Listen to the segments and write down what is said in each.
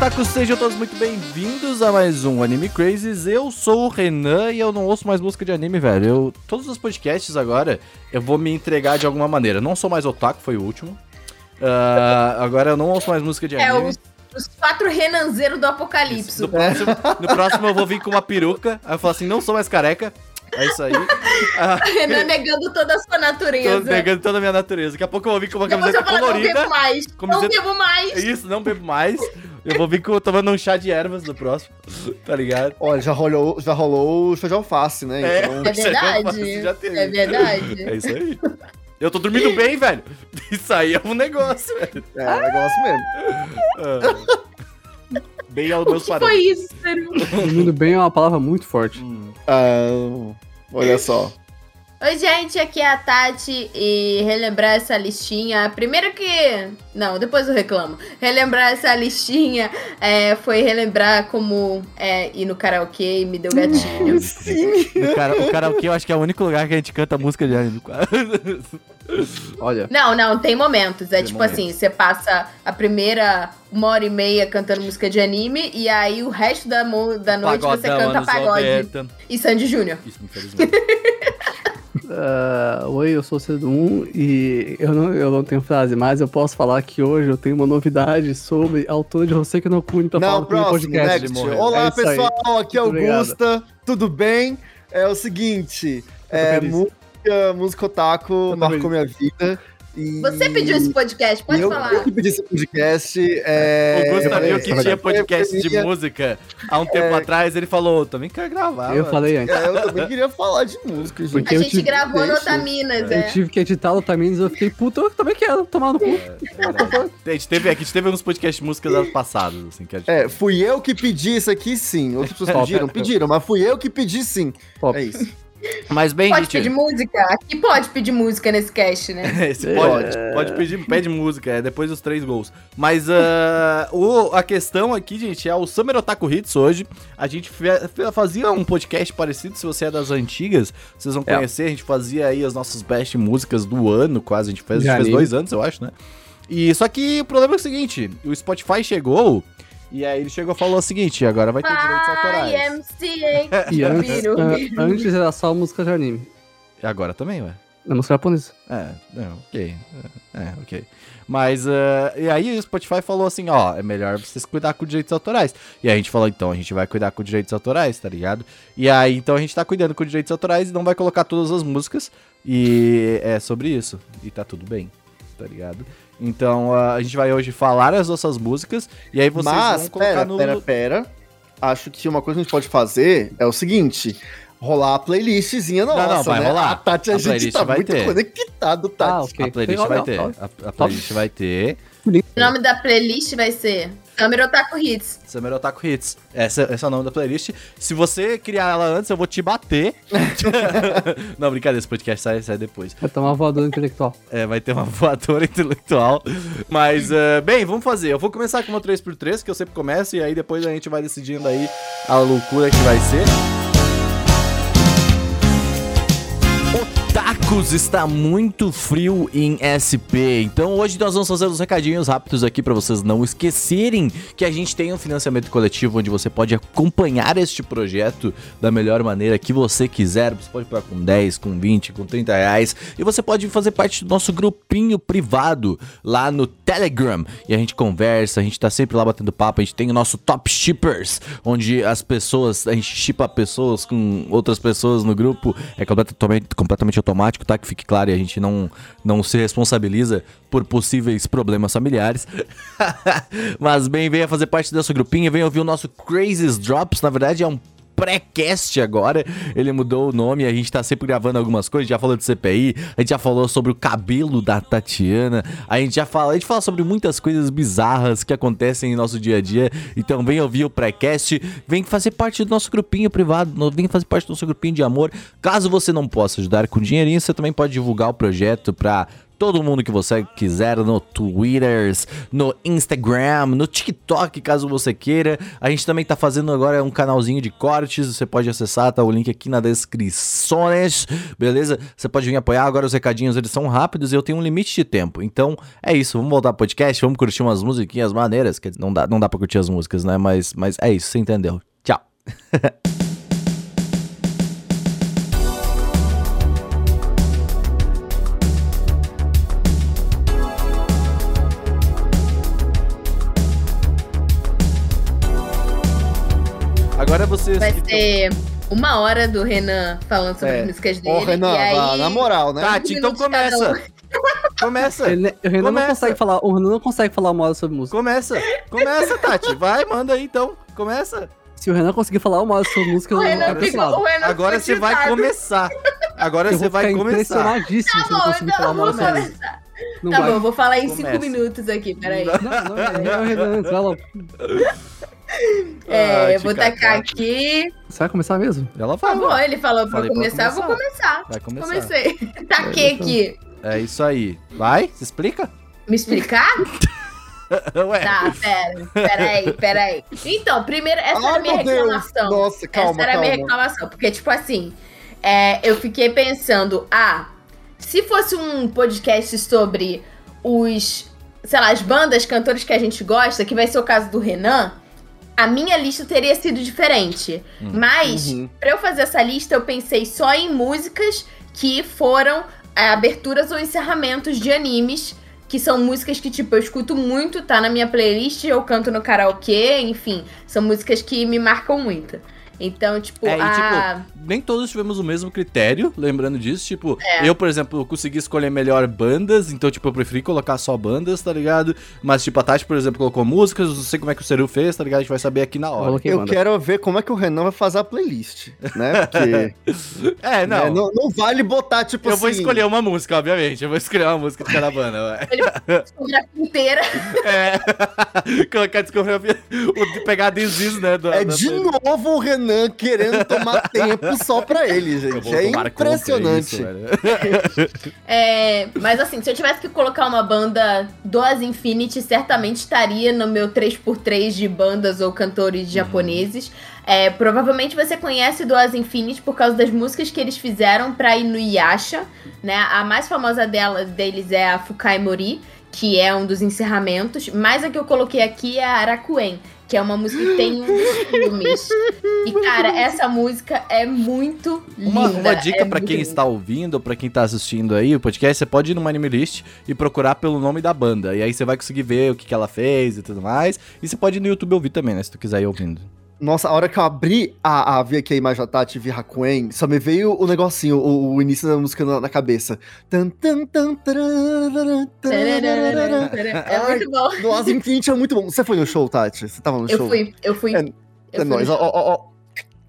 Otakus, sejam todos muito bem-vindos a mais um Anime Crazes. Eu sou o Renan e eu não ouço mais música de anime, velho. Eu, todos os podcasts agora eu vou me entregar de alguma maneira. Não sou mais otaku, foi o último. Ah, agora eu não ouço mais música de É, anime. os, os quatro Renanzeiros do Apocalipse. No próximo, no próximo eu vou vir com uma peruca. Aí eu falo assim: não sou mais careca. É isso aí. Ah, Renan negando toda a sua natureza. negando toda a minha natureza. Daqui a pouco eu vou vir com uma Depois camiseta falo, não colorida. bebo mais. Camiseta- Não bebo mais. É isso, não bebo mais. Eu vou vir tomando um chá de ervas no próximo. Tá ligado? Olha, já rolou, já rolou o feijão alface, né? É. Então, É verdade. Já teve. É verdade. É isso aí. Eu tô dormindo bem, velho. Isso aí é um negócio, velho. é um negócio mesmo. Ah. Bem aos O meus que foi isso? Dormindo bem é uma palavra muito forte. Hum. Ah, olha só. Oi, gente, aqui é a Tati e relembrar essa listinha. Primeiro que. Não, depois eu reclamo. Relembrar essa listinha é, foi relembrar como é, ir no karaokê e me deu gatinho. O, cara, o karaokê eu acho que é o único lugar que a gente canta música de anime. Olha, Não, não, tem momentos. É Tem tipo momentos. assim, você passa a primeira uma hora e meia cantando música de anime e aí o resto da, da noite você Pagodão, canta anos pagode 90. e Sandy Júnior. Isso, infelizmente. ah, oi, eu sou o Cedum e eu não, eu não tenho frase, mas eu posso falar que hoje eu tenho uma novidade sobre a autora de Você que não Kuni pra falar Não, no meu próximo, podcast. next. morreu. Olá, É pessoal, aqui é Muito obrigado. Augusta. Tudo bem? É o seguinte, é, música, música otaku marcou feliz. minha vida. E... Você pediu esse podcast, pode eu, falar. Eu que pedi esse podcast. É... o Gusta viu é, que é, tinha é, podcast de é, música há um tempo atrás, ele falou, também quero gravar. Eu mano." falei antes. é, eu também queria falar de música, gente. Porque A eu gente gravou no. Otaminas, Eu é. tive que editar o Tamines e eu fiquei puto, eu também quero tomar no cu. A gente teve, a gente teve uns podcasts de músicas anos passados, assim, que a gente... É, fui eu que pedi isso aqui, sim. Outras pessoas pediram? Pediram, mas fui eu que pedi, sim. Top. É isso. Mas bem, Pode gente... pedir música? Aqui pode pedir música nesse cast, né? Você pode, pode pedir, pede música, é depois dos três gols. Mas ah, o, a questão aqui, gente, é o Summer Otaku Hits hoje. A gente fazia um podcast parecido, se você é das antigas, vocês vão É. conhecer. A gente fazia aí as nossas best músicas do ano, quase. A gente fez, a De gente fez dois anos, eu acho, né? E só que o problema é o seguinte: o Spotify chegou. E aí ele chegou e falou o seguinte: agora vai ter direitos autorais. YMCA. E antes, viro. antes era só música de anime. E agora também, ué. É música japonesa. É, é, ok. É, é, ok. Mas, eh, e aí o Spotify falou assim, ó, é melhor vocês cuidar com direitos autorais. E aí a gente falou, então, a gente vai cuidar com direitos autorais, tá ligado? E aí, então, a gente tá cuidando com direitos autorais e não vai colocar todas as músicas. E é sobre isso. E tá tudo bem, tá ligado? Então, a gente vai hoje falar as nossas músicas e aí vocês Mas, vão colocar pera, no... pera, pera. Acho que uma coisa que a gente pode fazer é o seguinte: rolar a playlistzinha nossa. não, vai né? rolar. A Tati, a, A gente playlist tá vai muito ter. conectado, Tati. Ah, ok. A playlist vai legal, ter. A, a playlist vai ter. O nome da playlist vai ser Summer Otaku Hits. Summer Otaku Hits. Essa, esse é o nome da playlist. Se você criar ela antes, eu vou te bater. não, brincadeira, esse podcast sai, sai depois. Vai tomar voadora intelectual. É, vai ter uma voadora intelectual. Mas, eh, bem, vamos fazer. Eu vou começar com uma 3x3, que eu sempre começo, e aí depois a gente vai decidindo aí a loucura que vai ser. Otakus está muito frio em SP, então hoje nós vamos fazer uns recadinhos rápidos aqui para vocês não esquecerem que a gente tem um financiamento coletivo onde você pode acompanhar este projeto da melhor maneira que você quiser. Você pode pagar com 10, com 20, com 30 reais. E você pode fazer parte do nosso grupinho privado lá no Telegram. E a gente conversa, a gente tá sempre lá batendo papo, a gente tem o nosso Top Shippers, onde as pessoas, a gente shippa pessoas com outras pessoas no grupo, é completamente, completamente automático, tá? Que fique claro, e a gente não, não se responsabiliza por possíveis problemas familiares. Mas bem, venha fazer parte do nosso grupinho, venha ouvir o nosso Crazies Drops, na verdade é um pré-cast agora. Ele mudou o nome, a gente tá sempre gravando algumas coisas. Já falou de CPI, a gente já falou sobre o cabelo da Tatiana, a gente já fala, a gente fala sobre muitas coisas bizarras que acontecem em nosso dia a dia. Então vem ouvir o pré-cast, vem fazer parte do nosso grupinho privado, vem fazer parte do nosso grupinho de amor. Caso você não possa ajudar com dinheirinho, você também pode divulgar o projeto pra todo mundo que você quiser no Twitter, no Instagram, no TikTok, caso você queira. A gente também tá fazendo agora um canalzinho de cortes, você pode acessar, tá o link aqui na descrição, beleza? Você pode vir apoiar, agora os recadinhos eles são rápidos e eu tenho um limite de tempo. Então, é isso, vamos voltar pro podcast, vamos curtir umas musiquinhas maneiras, dizer, não dá, não dá pra curtir as músicas, né? Mas, mas é isso, você entendeu. Tchau. Agora vocês. Vai ser uma hora do Renan falando sobre É. as músicas dele. Ô, Renan, e aí... vá, na moral, né? Tati, então começa. Começa. Ele- o Renan Começa. não consegue falar, o Renan não consegue falar uma hora sobre música. Começa. Começa, Tati. Vai, manda aí então. Começa. Se o Renan conseguir falar uma hora sobre música, O eu não Renan, quero ficou, o Renan Agora você vai começar. Agora Eu você vai começar. impressionadíssimo se Tá bom, conseguir então falar uma hora sobre música. começar. Não Tá vai. bom, vou falar em Começa. cinco minutos aqui, peraí. Não, não, é, é o Renan, fala. É, Ah, eu vou tacar taca. aqui. Você vai começar mesmo? Ela Tá bom, ele falou pra Falei eu pra começar, eu vou começar. Vai começar. Comecei. Taquei aqui. É isso aí. Vai? Se explica? Me explicar? Ué. Tá, pera, peraí, peraí. Então, primeiro, essa era a Ai, minha Deus. reclamação. Nossa, calma, essa era a minha calma. reclamação. Porque, tipo assim, é, eu fiquei pensando, ah, se fosse um podcast sobre os, sei lá, as bandas, cantores que a gente gosta, que vai ser o caso do Renan, a minha lista teria sido diferente. Mas, Uhum. pra eu fazer essa lista, eu pensei só em músicas que foram é, aberturas ou encerramentos de animes. Que são músicas que, tipo, eu escuto muito, tá na minha playlist, eu canto no karaokê, enfim. São músicas que me marcam muito. Então, tipo, É, e, a... Nem todos tivemos o mesmo critério, lembrando disso. Tipo, É. eu, por exemplo, consegui escolher melhor bandas, então, tipo, eu preferi colocar só bandas, tá ligado? Mas, tipo, a Tati, por exemplo, colocou músicas, não sei como é que o Seru fez, tá ligado? A gente vai saber aqui na hora. Eu banda. quero ver como é que o Renan vai fazer a playlist, né? Porque É, não. né, não, não vale botar, tipo eu assim... vou escolher uma música, obviamente. Eu vou escolher uma música de cada banda, ué. discografia inteira. É. Colocar discografia. o- Pegar a Disease, né? da- É da de novo o Renan querendo tomar tempo só pra ele, gente. É impressionante. velho. É, mas assim, se eu tivesse que colocar uma banda do As Infinity, certamente estaria no meu 3x3 de bandas ou cantores japoneses. É, provavelmente você conhece do As Infinity por causa das músicas que eles fizeram pra Inuyasha, né? A mais famosa dela, deles é a Fukai Mori, que é um dos encerramentos. Mas a que eu coloquei aqui é a Arakuen, que é uma música que tem um dos filmes. E, cara, essa música é muito linda. Uma, uma dica é pra muito quem linda. está ouvindo, ou pra quem tá assistindo aí o podcast, você pode ir no Anime List e procurar pelo nome da banda. E aí você vai conseguir ver o que, que ela fez e tudo mais. E você pode ir no YouTube ouvir também, né? Se tu quiser ir ouvindo. Nossa, a hora que eu abri a, a ver aqui a imagem da Tati vi Hakuen, só me veio o negocinho, o, o início da música na, na cabeça. Tan, tan, tan, tararara, tararara. É muito bom. No As Infinity é muito bom. Você foi no show, Tati? Você tava no Eu show? fui, eu fui. É- eu É nóis, ó, ó, ó.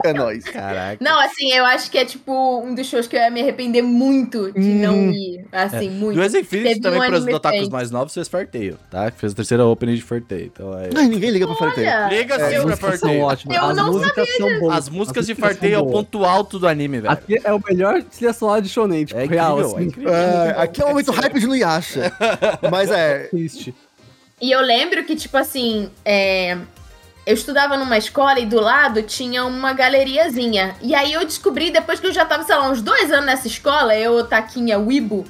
É nóis. Caraca. Não, assim, eu acho que é tipo um dos shows que eu ia me arrepender muito de Hum. não ir. Assim, muito. Do As Infinity também, um para os otakus mais novos, fez Farteio, tá? Fez a terceira opening de Farteio. Então é. Ai, ninguém liga pra Farteio. Olha, Liga As sim pra Farteio. ótimas. Eu As não músicas são boas. As músicas de músicas Farteio é o ponto alto do anime, velho. Aqui é o melhor trilha sonora de shonen, tipo, É real, incrível, é assim. incrível. É, aqui é o momento hype de Nuyasha. Mas é. Triste. E eu lembro que, tipo assim, é, eu estudava numa escola e do lado tinha uma galeriazinha. E aí eu descobri, depois que eu já tava, sei lá, uns dois anos nessa escola, eu, Taquinha, Wibo,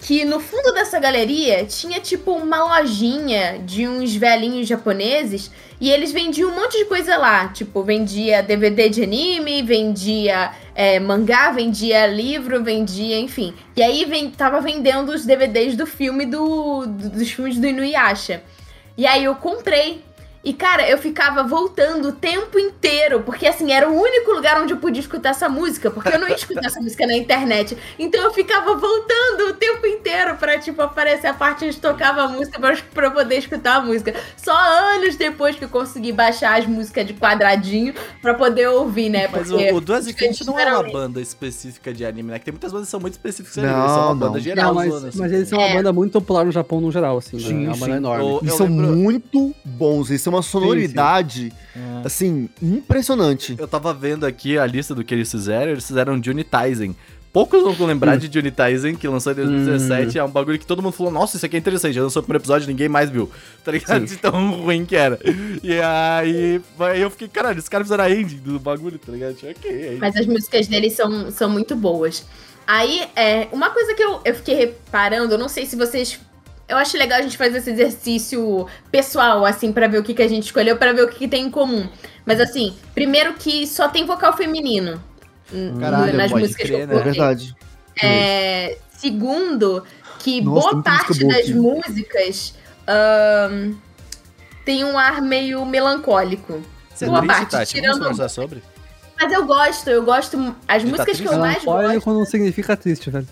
que no fundo dessa galeria tinha, tipo, uma lojinha de uns velhinhos japoneses e eles vendiam um monte de coisa lá. Tipo, vendia DVD de anime, vendia é, mangá, vendia livro, vendia, enfim. E aí vem, tava vendendo os DVDs do filme do, do- dos filmes do Inuyasha. E aí eu comprei. E, cara, eu ficava voltando o tempo inteiro, porque, assim, era o único lugar onde eu podia escutar essa música, porque eu não ia escutar essa música na internet. Então eu ficava voltando o tempo inteiro pra, tipo, aparecer a parte onde tocava a música pra, pra eu poder escutar a música. Só anos depois que eu consegui baixar as músicas de quadradinho pra poder ouvir, né? Mas Porque o, o Duas Infinity não é uma banda específica de anime, né? Que tem muitas bandas que são muito específicas de anime. Não, Eles são uma não. banda geral. Não, mas, zona, assim. mas eles são uma É. banda muito popular no Japão no geral, assim. né? Sim, é uma banda enorme. Eles Eu são lembro- muito bons. Eles têm uma sonoridade, É. assim, impressionante. Eu tava vendo aqui a lista do que eles fizeram, eles fizeram Junitizen poucos vão lembrar de Junitizen, que lançou em 2017. É um bagulho que todo mundo falou, nossa, isso aqui é interessante. Já lançou o primeiro episódio, ninguém mais viu. Tá ligado? De tão ruim que era. E aí, aí eu fiquei, caralho, os caras fizeram a ending do bagulho, tá ligado? Tipo, ok, é. Mas as músicas deles são, são muito boas. Aí, é, uma coisa que eu, eu fiquei reparando, eu não sei se vocês. Eu acho legal a gente fazer esse exercício pessoal, assim, pra ver o que, que a gente escolheu, pra ver o que, que tem em comum. Mas assim, primeiro que só tem vocal feminino. n- Caralho, nas pode músicas crer, que né? É verdade. É, segundo, que Nossa, boa música parte boa das músicas ahn, tem um ar meio melancólico. Você é boa parte, Tati? tirando- sobre? Mas eu gosto, eu gosto. As Tá músicas que triste? eu mais Melancólico gosto. não significa triste, velho.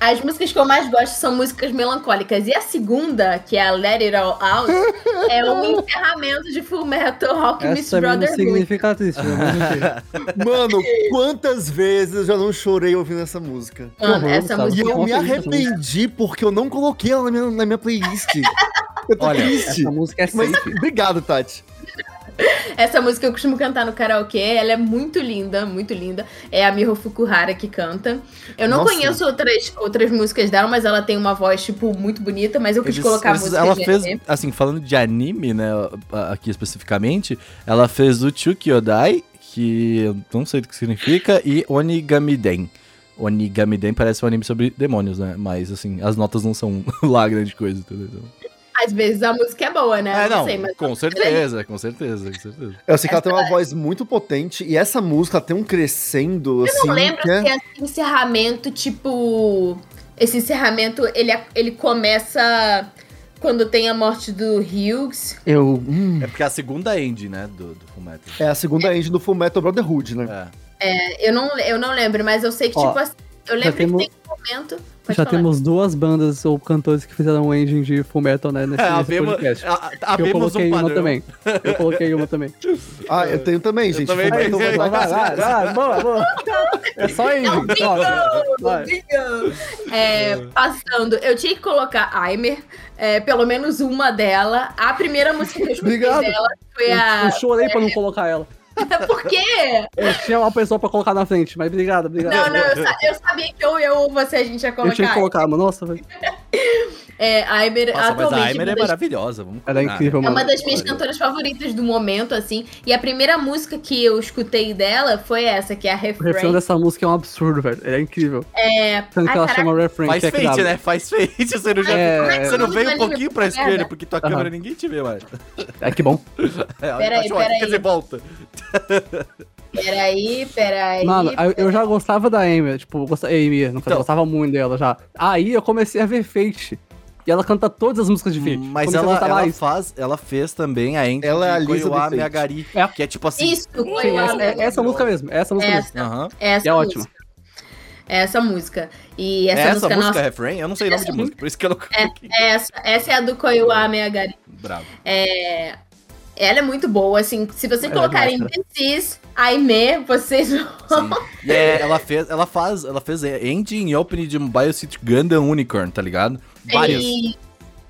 As músicas que eu mais gosto são músicas melancólicas. E a segunda, que é a Let It All Out, é o encerramento de Full Metal Alchemist Essa também não Brotherhood. significa triste. Mano, quantas vezes eu já não chorei ouvindo essa música? Mano, horror, essa Gustavo. E música eu me é arrependi porque eu não coloquei ela na minha, na minha playlist. Eu tô Olha, triste. Essa música é Mas safe. obrigado, Tati. Essa música eu costumo cantar no karaokê, ela é muito linda, muito linda. É a Miho Fukuhara que canta. Eu não Nossa. conheço outras, outras músicas dela, mas ela tem uma voz, tipo, muito bonita, mas eu quis Eles- colocar a eles- música ela fez, anime. assim, falando de anime, né, aqui especificamente, ela fez o Chukyodai, que eu não sei o que significa, e Onigamiden. Onigamiden parece um anime sobre demônios, né? Mas, assim, as notas não são lá grande coisa, entendeu? Às vezes a música é boa, né? É, Eu não, sei, mas com certeza, com certeza, com certeza. Eu sei que ela tem uma voz muito potente e essa música tem um crescendo, assim, Eu não lembro que é... se esse encerramento, tipo. Esse encerramento, ele, ele começa quando tem a morte do Hughes. Eu... hum, É porque é a segunda end, né, do, do Fullmetal. é a segunda end do Full Metal Brotherhood, né? É. É, eu, não, eu não lembro, mas eu sei que, Ó, tipo, assim, eu lembro temos- que tem um momento. Já falar. temos duas bandas ou cantores que fizeram um engine de Full Metal, né, nesse, É, nesse abemos, podcast. a- a- eu coloquei um uma também. Eu coloquei uma também. Ah, eu tenho também, gente. também Full Metal tenho. Vai, vai, vai, boa, boa. É só Não, engine. vai. bingo! É, passando, eu tinha que colocar Aimer, é, pelo menos uma dela. A primeira música que eu escutei dela foi Eu, a. eu chorei pra não colocar ela. Por quê? Eu tinha uma pessoa pra colocar na frente, mas obrigado, obrigado. Não, não, eu, sa- eu sabia que eu ou você a gente ia eu colocar. tinha que colocar, mano. Nossa, velho. É, a Aimer Nossa, mas a atualmente Aimer é das- maravilhosa, vamos Ela é incrível, é mano. uma das minhas cantoras favoritas do momento, assim. E a primeira música que eu escutei dela foi essa, que é a O refrão Refrain. dessa música é um absurdo, velho. É incrível. É... Tanto Ai, que ela chama refrain, Faz que é né? Faz fade. Você não, já, É. você não Mas veio um pouquinho pra esquerda, porque tua câmera ninguém te vê mais. É que bom. É, Peraí, peraí. Quer dizer, volta. Peraí, peraí. Mano, eu, eu já gostava da Amy, tipo, gostava, Amy, caso, Então. eu gostava muito dela já. Aí eu comecei a ver Fate. E ela canta todas as músicas de Fate. Mas Comecei a ela, ela mais. faz, ela fez também a Ent Ela é a Lisa Koiwa. Miyagari, É. que é tipo assim... Isso, Sim, essa, é, essa música mesmo. Essa música mesmo. Essa, Aham. essa É música. ótima. Essa música. E essa, Essa, música, música nossa, é refrão? Eu não sei o nome de música, por isso que eu não coloquei. essa, essa é a do Koiwa Megari. Bravo. É, ela é muito boa, assim. Se vocês Ela é colocarem demais, This Is Aime, vocês vão. E é, ela fez, ela faz, ela fez ending e opening de Mobile City Gundam Unicorn, tá ligado? Várias. Fez,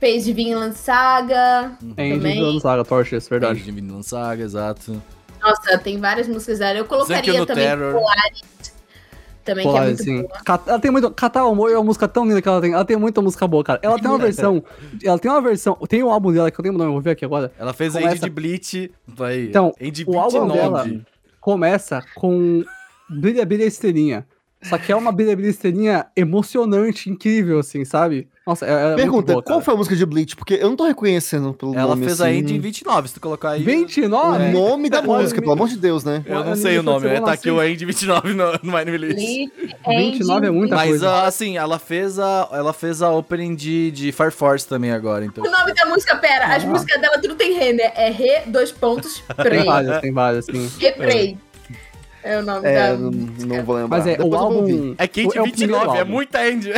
fez de Vinland Saga. É também. Individual Saga, Torches, verdade. De Vinland Saga, exato. Nossa, tem várias músicas dela. Eu colocaria também Terror. Polaris. Também, que é muito sim. boa. Cat- Ela tem muito. Catar Amor é uma música tão linda que ela tem. Ela tem muita música boa, cara. Ela tem uma versão. Ela tem uma versão. Tem um álbum dela que eu tenho o nome, eu vou ver aqui agora. Ela fez Começa- end de Bleach, vai. Então, end o álbum dela- Começa com Brilha Brilha Estrelinha. Só que é uma Brilha Brilha Estrelinha emocionante, incrível, assim, sabe? Nossa, é, é muito Pergunta, boa, qual foi a música de Bleach? Porque eu não tô reconhecendo pelo Ela nome, fez a assim. end em 29, se tu colocar aí. 29? O nome da Olha, música, pelo amor de Deus, né? Eu não sei o me nome, né? Tá aqui o end 29 no, no Anime List. Bleach, 29 é muita Ending. Mas coisa. ah, assim, ela fez a ela fez a opening de, de Fire Force também agora, então. O nome da música, pera, as Ah. músicas dela tudo tem Rê, né? É Rê, dois pontos, Tem Prey. várias, tem várias, assim. Reprey. É o nome É, da não, não vou lembrar. Mas é, Depois o álbum. É que end é o primeiro 29, é álbum. muita end.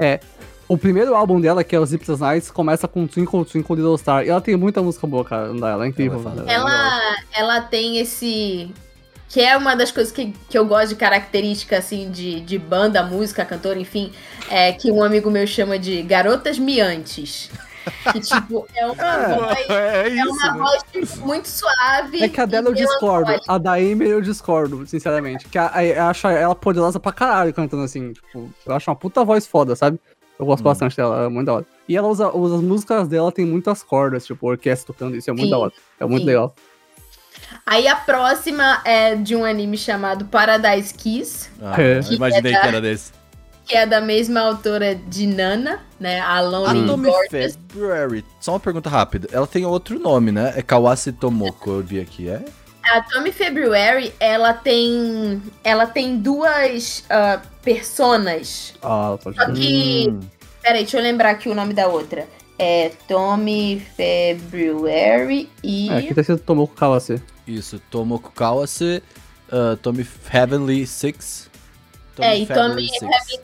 É. O primeiro álbum dela, que é o Zips Nights, começa com Twinkle Twinkle Little Star. E ela tem muita música boa, cara. Ela é incrível. Ela é. Ela, ela tem esse. Que é uma das coisas que, que eu gosto de característica, assim, de, de banda, música, cantora, enfim. É que um amigo meu chama de garotas miantes. Que, tipo, é uma voz. É É isso, uma né? voz muito suave. É que a dela eu discordo. A da Amy eu discordo, sinceramente. Que a, a, eu acho ela poderosa pra caralho cantando assim. Tipo, eu acho uma puta voz foda, sabe? Eu gosto Hum. bastante dela, é muito da hora. E ela usa, usa as músicas dela, tem muitas cordas, tipo, orquestra tocando, isso é muito Sim, da hora. É muito sim. legal. Aí a próxima é de um anime chamado Paradise Kiss, Ah, É. eu imaginei que era desse. que é da mesma autora de Nana, né? A Lonely Gorgeous. February. Só uma pergunta rápida. Ela tem outro nome, né? É Kawase Tomoko, eu vi aqui, é? A Tommy February, ela tem. Ela tem duas ah, personas. Ah, pode Só que. Hum. Peraí, deixa eu lembrar aqui o nome da outra. É Tommy February e. É, aqui tá escrito Tomoko Kawase. Isso, Tomoko Kawase, uh, Tommy Heavenly Six. É, e Tommy Six.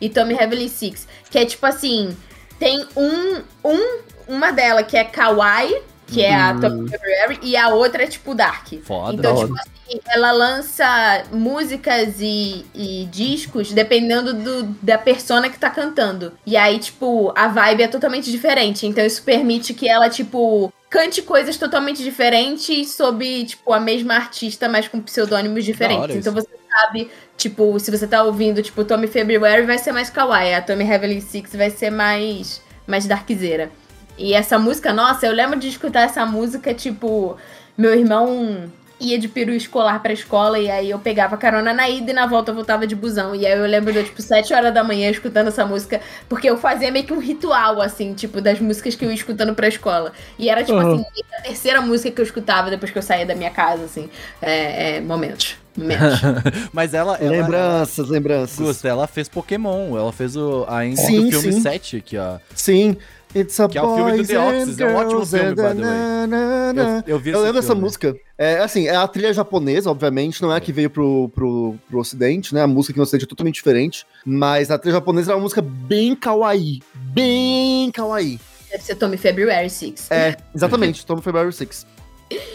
e Tommy Heavenly Six. Que é tipo assim: tem um, um uma dela que é Kawaii, que é a Hum. Tommy February, e a outra é tipo Dark. Foda. Então, da tipo assim, ela lança músicas e, e discos dependendo do, da persona que tá cantando. E aí, tipo, a vibe é totalmente diferente. Então, isso permite que ela, tipo, cante coisas totalmente diferentes sob, tipo, a mesma artista, mas com pseudônimos diferentes. Então, você sabe, tipo, se você tá ouvindo, tipo, Tommy February vai ser mais kawaii, a Tommy Heavenly Six vai ser mais, mais darkzeira. E essa música, nossa, eu lembro de escutar essa música, tipo, meu irmão ia de peru escolar pra escola e aí eu pegava carona na ida e na volta eu voltava de busão. E aí eu lembro de, tipo, 7 horas da manhã escutando essa música, porque eu fazia meio que um ritual, assim, tipo, das músicas que eu ia escutando pra escola. E era, tipo, Uhum. assim, a terceira música que eu escutava depois que eu saía da minha casa, assim. É, é momentos. Mas ela, ela, Lembranças, lembranças. Gusta, ela fez Pokémon. Ela fez o, a Sim, do filme sim. 7 aqui, ó. Sim. It's a Que é o filme do The Office, é um ótimo filme, by the way. Eu, eu vi Eu lembro dessa música. É assim, é a trilha japonesa, obviamente, não é a que veio pro, pro, pro ocidente, né? A música aqui no ocidente é totalmente diferente. Mas a trilha japonesa é uma música bem kawaii. Bem kawaii. Deve ser Tommy February Six. É, exatamente, Tom February 6.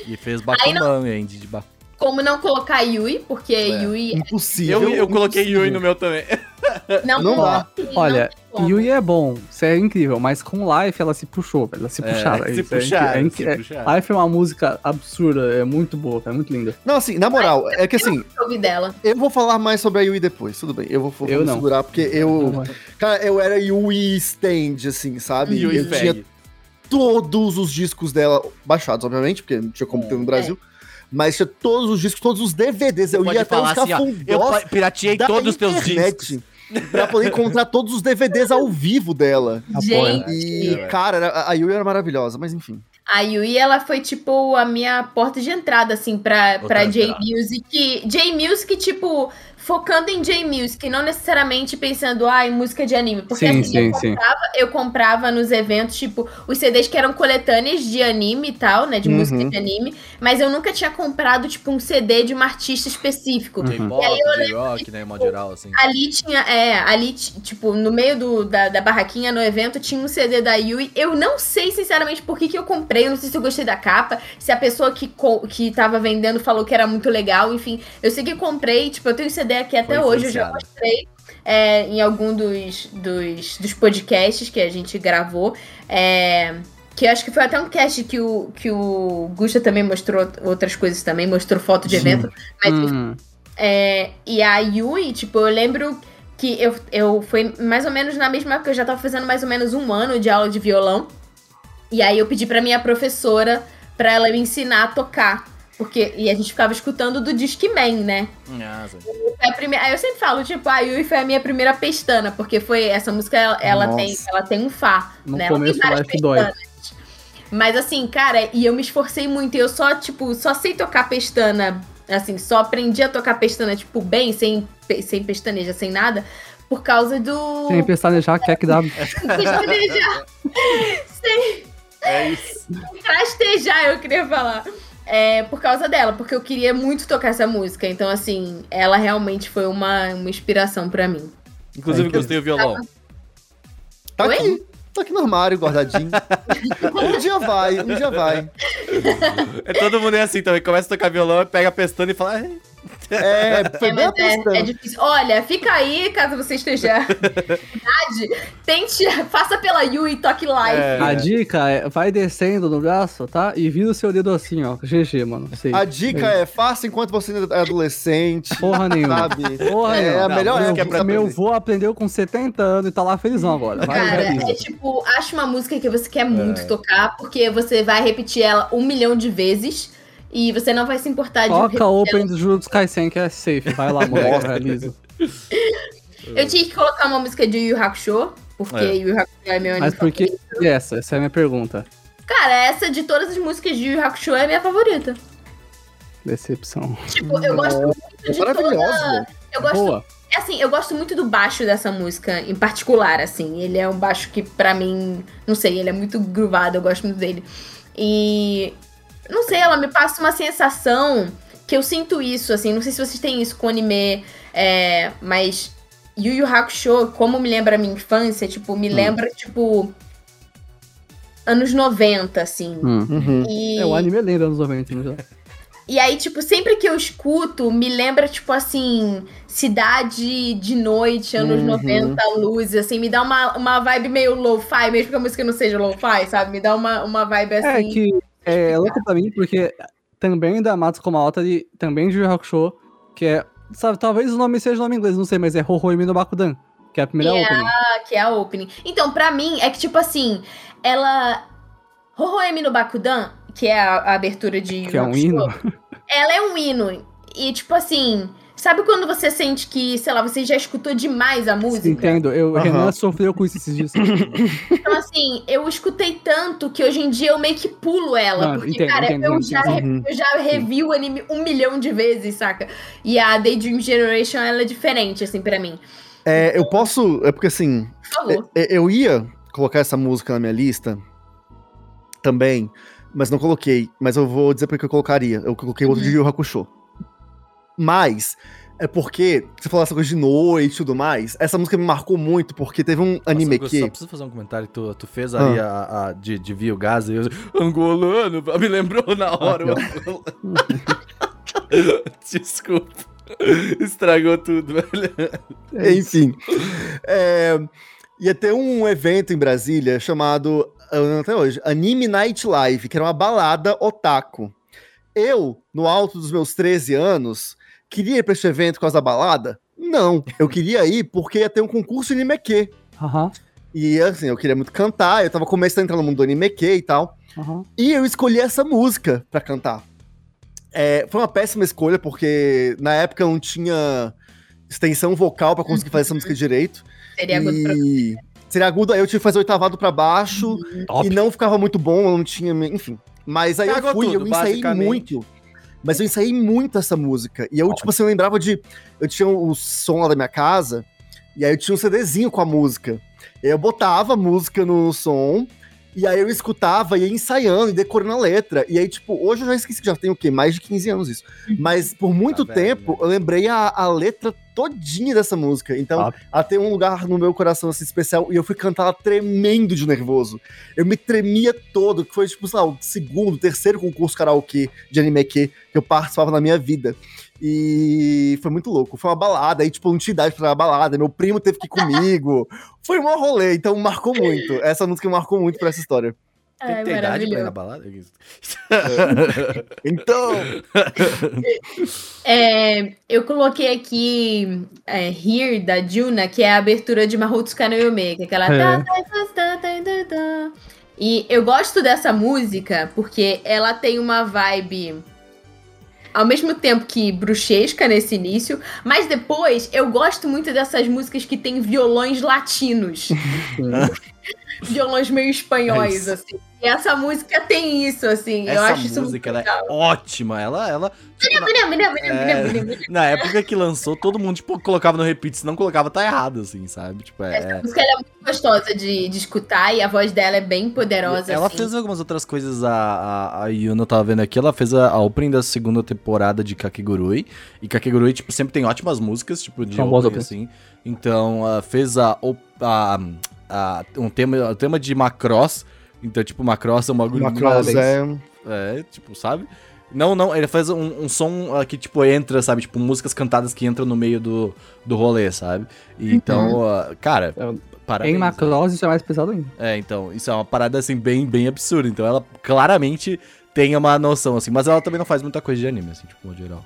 E fez Bakuman, hein, de Bakuman. Como não colocar Yui, porque É. Yui Impossível. Eu, eu coloquei impossível. Yui no meu também. não, Não dá. Olha, não. Yui é bom, isso é incrível, mas com Life ela se puxou, velho. Ela se É, puxaram. se isso é puxaram, se é, puxaram. Life é uma música absurda, é muito boa, é muito linda. Não, assim, na moral, é que assim, Eu dela. eu vou falar mais sobre a Yui depois, tudo bem. Eu vou, vou Eu me não. segurar, porque eu. Cara, eu era Yui stand, assim, sabe? Yui eu tinha todos os discos dela baixados, obviamente, porque não tinha como ter no Brasil. Mas tinha todos os discos, todos os DVDs. eu ia até os falar assim, eu cafundós pa- pirateei da todos os teus discos. pra poder encontrar todos os DVDs ao vivo dela. Apoia. E, É, cara, a Yui era maravilhosa, mas enfim. A Yui, ela foi, tipo, a minha porta de entrada, assim, pra, Outra pra. J-Music. J-Music, tipo, focando em J-Music, não necessariamente pensando, ah, em música de anime. Porque, Sim, assim, sim, eu, sim. comprava, eu comprava nos eventos, tipo, os CDs que eram coletâneas de anime e tal, né, de Uhum. música de anime. Mas eu nunca tinha comprado, tipo, um CD de uma artista específico. Uhum. J-pop, J-rock, né, em modo geral, assim. Ali tinha, é, ali, ti- tipo, no meio do, da, da barraquinha, no evento, tinha um CD da Yui. Eu não sei, sinceramente, por que, que eu comprei. Eu não sei se eu gostei da capa, se a pessoa que, que tava vendendo falou que era muito legal, enfim. Eu sei que comprei, tipo, eu tenho o CD aqui até Foi hoje, eu já mostrei é, em algum dos, dos, dos podcasts que a gente gravou. É, que eu acho que foi até um cast que o, que o Gusta também mostrou outras coisas também, mostrou foto de Sim. evento. Mas Hum, é, e a Yui, tipo, eu lembro que eu, eu foi mais ou menos na mesma época, eu já tava fazendo mais ou menos um ano de aula de violão. E aí eu pedi pra minha professora pra ela me ensinar a tocar. Porque, e a gente ficava escutando do Discman, né? Ah, sim. A primeira, aí eu sempre falo, tipo, a Yui foi a minha primeira pestana, porque foi essa música, ela, ela tem, ela tem um Fá, No né? Ela tem começo, várias pestanas. Mas assim, cara, e eu me esforcei muito, e eu só, tipo, só sei tocar pestana, assim, só aprendi a tocar pestana, tipo, bem, sem, sem pestaneja, sem nada, por causa do... sem pestanejar, quer que dá. Pestanejar. sem É isso. trastejar, eu queria falar. É, por causa dela, porque eu queria muito tocar essa música. Então, assim, ela realmente foi uma, uma inspiração pra mim. Inclusive, É incrível. gostei do violão. Tá Oi? aqui. Tá aqui no armário, guardadinho. um dia vai, um dia vai. É, todo mundo é assim também. Começa a tocar violão, pega a pestana e fala. "Ai, É, foi É, bem é, é difícil. Olha, fica aí, caso você esteja idade, tente, faça pela Yui e toque live. É. A dica é, vai descendo no braço, tá? E vira o seu dedo assim, ó. GG, mano. Sei. A dica é faça enquanto você ainda é adolescente. Porra nenhuma. Sabe? Porra É nenhuma. a melhor Não, época é pra Meu aprender. avô aprendeu com 70 anos e tá lá felizão agora. Vai, Cara, realiza. é tipo, acha uma música que você quer muito tocar, porque você vai repetir ela um milhão de vezes e você não vai se importar de Toca repetir Open do Jujutsu Kaisen que é safe. Vai lá, moleque, Nossa. realiza. Eu tinha que colocar uma música de Yu Hakusho, porque É. Yu Hakusho é meu anime Mas por que essa? Essa é a minha pergunta. Cara, essa de todas as músicas de Yu Hakusho é a minha favorita. Decepção. Tipo, eu gosto muito de Maravilhosa. toda... Eu gosto Boa. É assim, eu gosto muito do baixo dessa música em particular, assim. Ele é um baixo que, pra mim, não sei, ele é muito groovado, eu gosto muito dele. E. Não sei, ela me passa uma sensação que eu sinto isso, assim. Não sei se vocês têm isso com anime, é, mas. Yu Yu Hakusho, como me lembra a minha infância, tipo, me lembra, tipo. Anos 90, assim. Hum. Uhum. E... É, o anime é lenda anos 90, né? E aí, tipo, sempre que eu escuto, me lembra, tipo assim, cidade de noite, anos Uhum. 90, luz, assim, me dá uma, uma vibe meio lo-fi, mesmo que a música não seja lo-fi, sabe? Me dá uma, uma vibe É assim. que é louco pra mim, porque também da Matsuko Maota, de, também de Hakusho, que é, sabe, talvez o nome seja nome inglês, não sei, mas é Hohoimi no Bakudan, que é a primeira Yeah. opening. que é a opening. Então, pra mim, é que, tipo assim, ela. Hohoemi no Bakudan, que é a, a abertura de Que é um hino. Ela é um hino. E, tipo assim, sabe quando você sente que, sei lá, você já escutou demais a música? Entendo, eu, Aham. Renan sofreu com isso esses dias. Então, assim, eu escutei tanto que hoje em dia eu meio que pulo ela. Não, porque, entendo, cara, entendo, eu, entendo, já, eu já revi o anime um milhão de vezes, saca? E a Daydream Generation, ela é diferente, assim, pra mim. É, eu posso. É porque assim. Por favor. é- Eu ia colocar essa música na minha lista também, mas não coloquei. Mas eu vou dizer porque eu colocaria. Eu coloquei outro de Yu Yu Hakusho. Mas é porque você falou essa coisa de noite e tudo mais. Essa música me marcou muito porque teve um anime Nossa, que. Só preciso fazer um comentário. Tu, tu fez ali a, a- de, de Vio Gaza e eu. Angolano, me lembrou na hora. o angolano. Desculpa. Estragou tudo, velho. Enfim. É, ia ter um evento em Brasília chamado, até hoje, Anime Night Live, que era uma balada otaku. Eu, no alto dos meus 13 anos, queria ir pra esse evento por causa da balada? Não. Eu queria ir porque ia ter um concurso de animeque. Aham, E assim, eu queria muito cantar, eu tava começando a entrar no mundo do animeque e tal. aham. E eu escolhi essa música pra cantar. É, foi uma péssima escolha, porque na época eu não tinha extensão vocal pra conseguir fazer essa música direito. Seria agudo pra seria agudo, aí eu tive que fazer oitavado pra baixo Top. e não ficava muito bom, eu não tinha, enfim. Mas aí Cagou eu fui, tudo, eu ensaiei muito. Mas eu ensaiei muito essa música. E eu, tipo assim, eu lembrava de. Eu tinha o som lá da minha casa, e aí eu tinha um CDzinho com a música. E aí eu botava a música no som, e aí eu escutava, ia ensaiando e decorando a letra. E aí, tipo, hoje eu já esqueci, já tem o quê? Mais de 15 anos isso. Mas por muito Tá tempo, né? eu lembrei a, a letra todinha dessa música. Então, Top. ela tem um lugar no meu coração assim, especial e eu fui cantar ela tremendo de nervoso. Eu me tremia todo, que foi tipo, sei lá, o segundo, terceiro concurso karaokê de anime que eu participava na minha vida. E foi muito louco. Foi uma balada, aí, tipo, não tinha idade pra ir na balada. Meu primo teve que ir comigo. Foi um rolê, então marcou muito. Essa música marcou muito pra essa história. Tem que Ai, ter idade pra ir na balada? Então, É, eu coloquei aqui é, Here, da Juna, que é a abertura de Mahotsuka no Yume, que é aquela... É. tá, tá, tá. E eu gosto dessa música porque ela tem uma vibe... Ao mesmo tempo que bruxesca nesse início, mas depois eu gosto muito dessas músicas que tem violões latinos. violões meio É espanhóis, isso. assim. E essa música tem isso, assim. eu Essa acho isso muito música ela legal. é ótima. Ela, ela tipo, na, É. na época que lançou, todo mundo tipo, colocava no repeat. Se não colocava, tá errado, assim, sabe? Tipo, é. Essa música ela é muito gostosa de, de escutar e a voz dela é bem poderosa. Ela assim. fez algumas outras coisas, a, a, a Yuno eu tava vendo aqui, ela fez a, a opening da segunda temporada de Kakegurui, e Kakegurui, tipo, sempre tem ótimas músicas, tipo, de opening, openings. assim, então, ela fez a, a, a- um tema, o tema de Macross, então, tipo, Macross é um bagulho Macross muito- é... é, tipo, sabe? Não, não, ele faz um, um som ah, que, tipo, entra, sabe? Tipo, músicas cantadas que entram no meio do, do rolê, sabe? E, então, ah, cara, É, parabéns. Em Macross isso é mais pesado ainda. É, então, isso é uma parada, assim, bem, bem absurda. Então, ela claramente tem uma noção, assim. Mas ela também não faz muita coisa de anime, assim, tipo, no geral.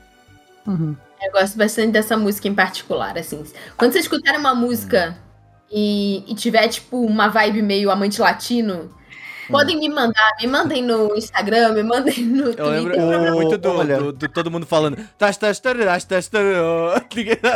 Uhum. Eu gosto bastante dessa música em particular, assim. Quando vocês escutarem uma música e, e tiver, tipo, uma vibe meio amante latino, podem me mandar. Me mandem no Instagram, me mandem no Eu lembro, Twitter. eu lembro muito do, Olha. do, do todo mundo falando. "Tas, tas, tararas, tas, tarará".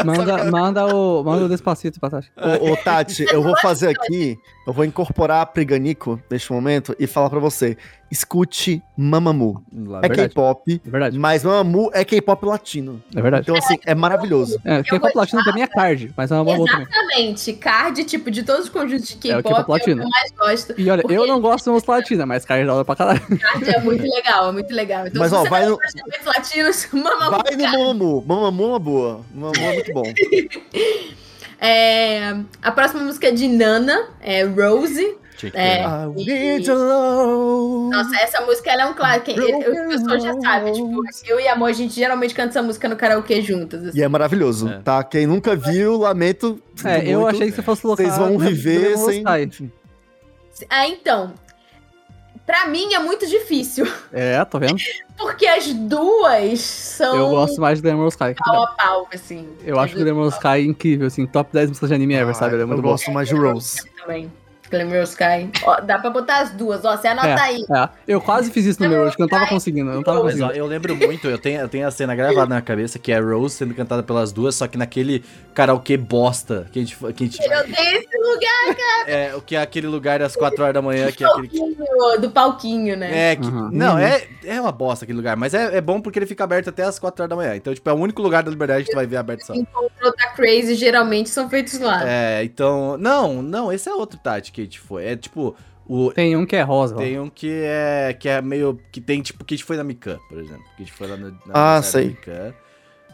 Manda, manda, o, manda o Despacito pra Tati. Ô, ô, Tati, eu vou fazer aqui, eu vou incorporar a Priganico neste momento e falar pra você. Escute Mamamoo. Lá, É. K-pop, É verdade, mas Mamamoo é K-pop latino. é verdade. Então, assim, é maravilhoso. É, K-pop latino mim é card, mas é uma boa também. Exatamente. Card, tipo, de todos os conjuntos de É o K-pop, é o latino. que eu mais gosto. E olha, Porque- eu não gosto de música latina, mas card da hora pra caralho. Card é muito legal, é muito legal. Então, Mas, se ó, você vai não no- latinos, Mamamoo. Vai no Mamamoo. Mamamoo é uma boa. Mamamoo é muito bom. É, a próxima música é de Nana, é Rose. É. your love. Nossa, essa música ela é um clássico. O pessoal já sabe, tipo, eu e a Amor, a gente geralmente canta essa música no karaokê juntas. assim. E é maravilhoso, É. tá? Quem nunca viu, lamento. É, sinto eu muito. achei que você fosse colocar. Vocês vão viver sem. Ah, então. Pra mim é muito difícil. É, tô vendo. Porque as duas são Eu gosto mais de Demon Sky. pau a pau, assim. Eu acho que o Demon Sky é incrível, assim, top 10 músicas de anime ever, Ah, sabe? Ele é muito eu bom. gosto mais de Rose. também. Glamour Sky. Ó, dá pra botar as duas, ó. Você anota aí. É, eu quase fiz isso no meu hoje, que eu não tava conseguindo, eu não tava Mas ó, conseguindo. eu lembro muito, eu tenho, eu tenho a cena gravada na cabeça, que é Rose sendo cantada pelas duas, só que naquele karaokê bosta que a gente, que a gente Eu odeio esse lugar é, o que é aquele lugar das 4 horas da manhã, que é aquele do palquinho, né? É, que, Uhum. não, Uhum. é, é uma bosta aquele lugar, mas é, é bom porque ele fica aberto até as 4 horas da manhã. Então, tipo, é o único lugar da liberdade que tu vai ver aberto só. Encontrou da Crazy geralmente são feitos lá. É, então, não, não, esse é outro Tati que a gente foi. É tipo, o, Tem um que é rosa. tem um que é, que é meio, que tem tipo, que a gente foi na Mikan, por exemplo. Que a gente foi lá no, na Ah, sei. Mikan.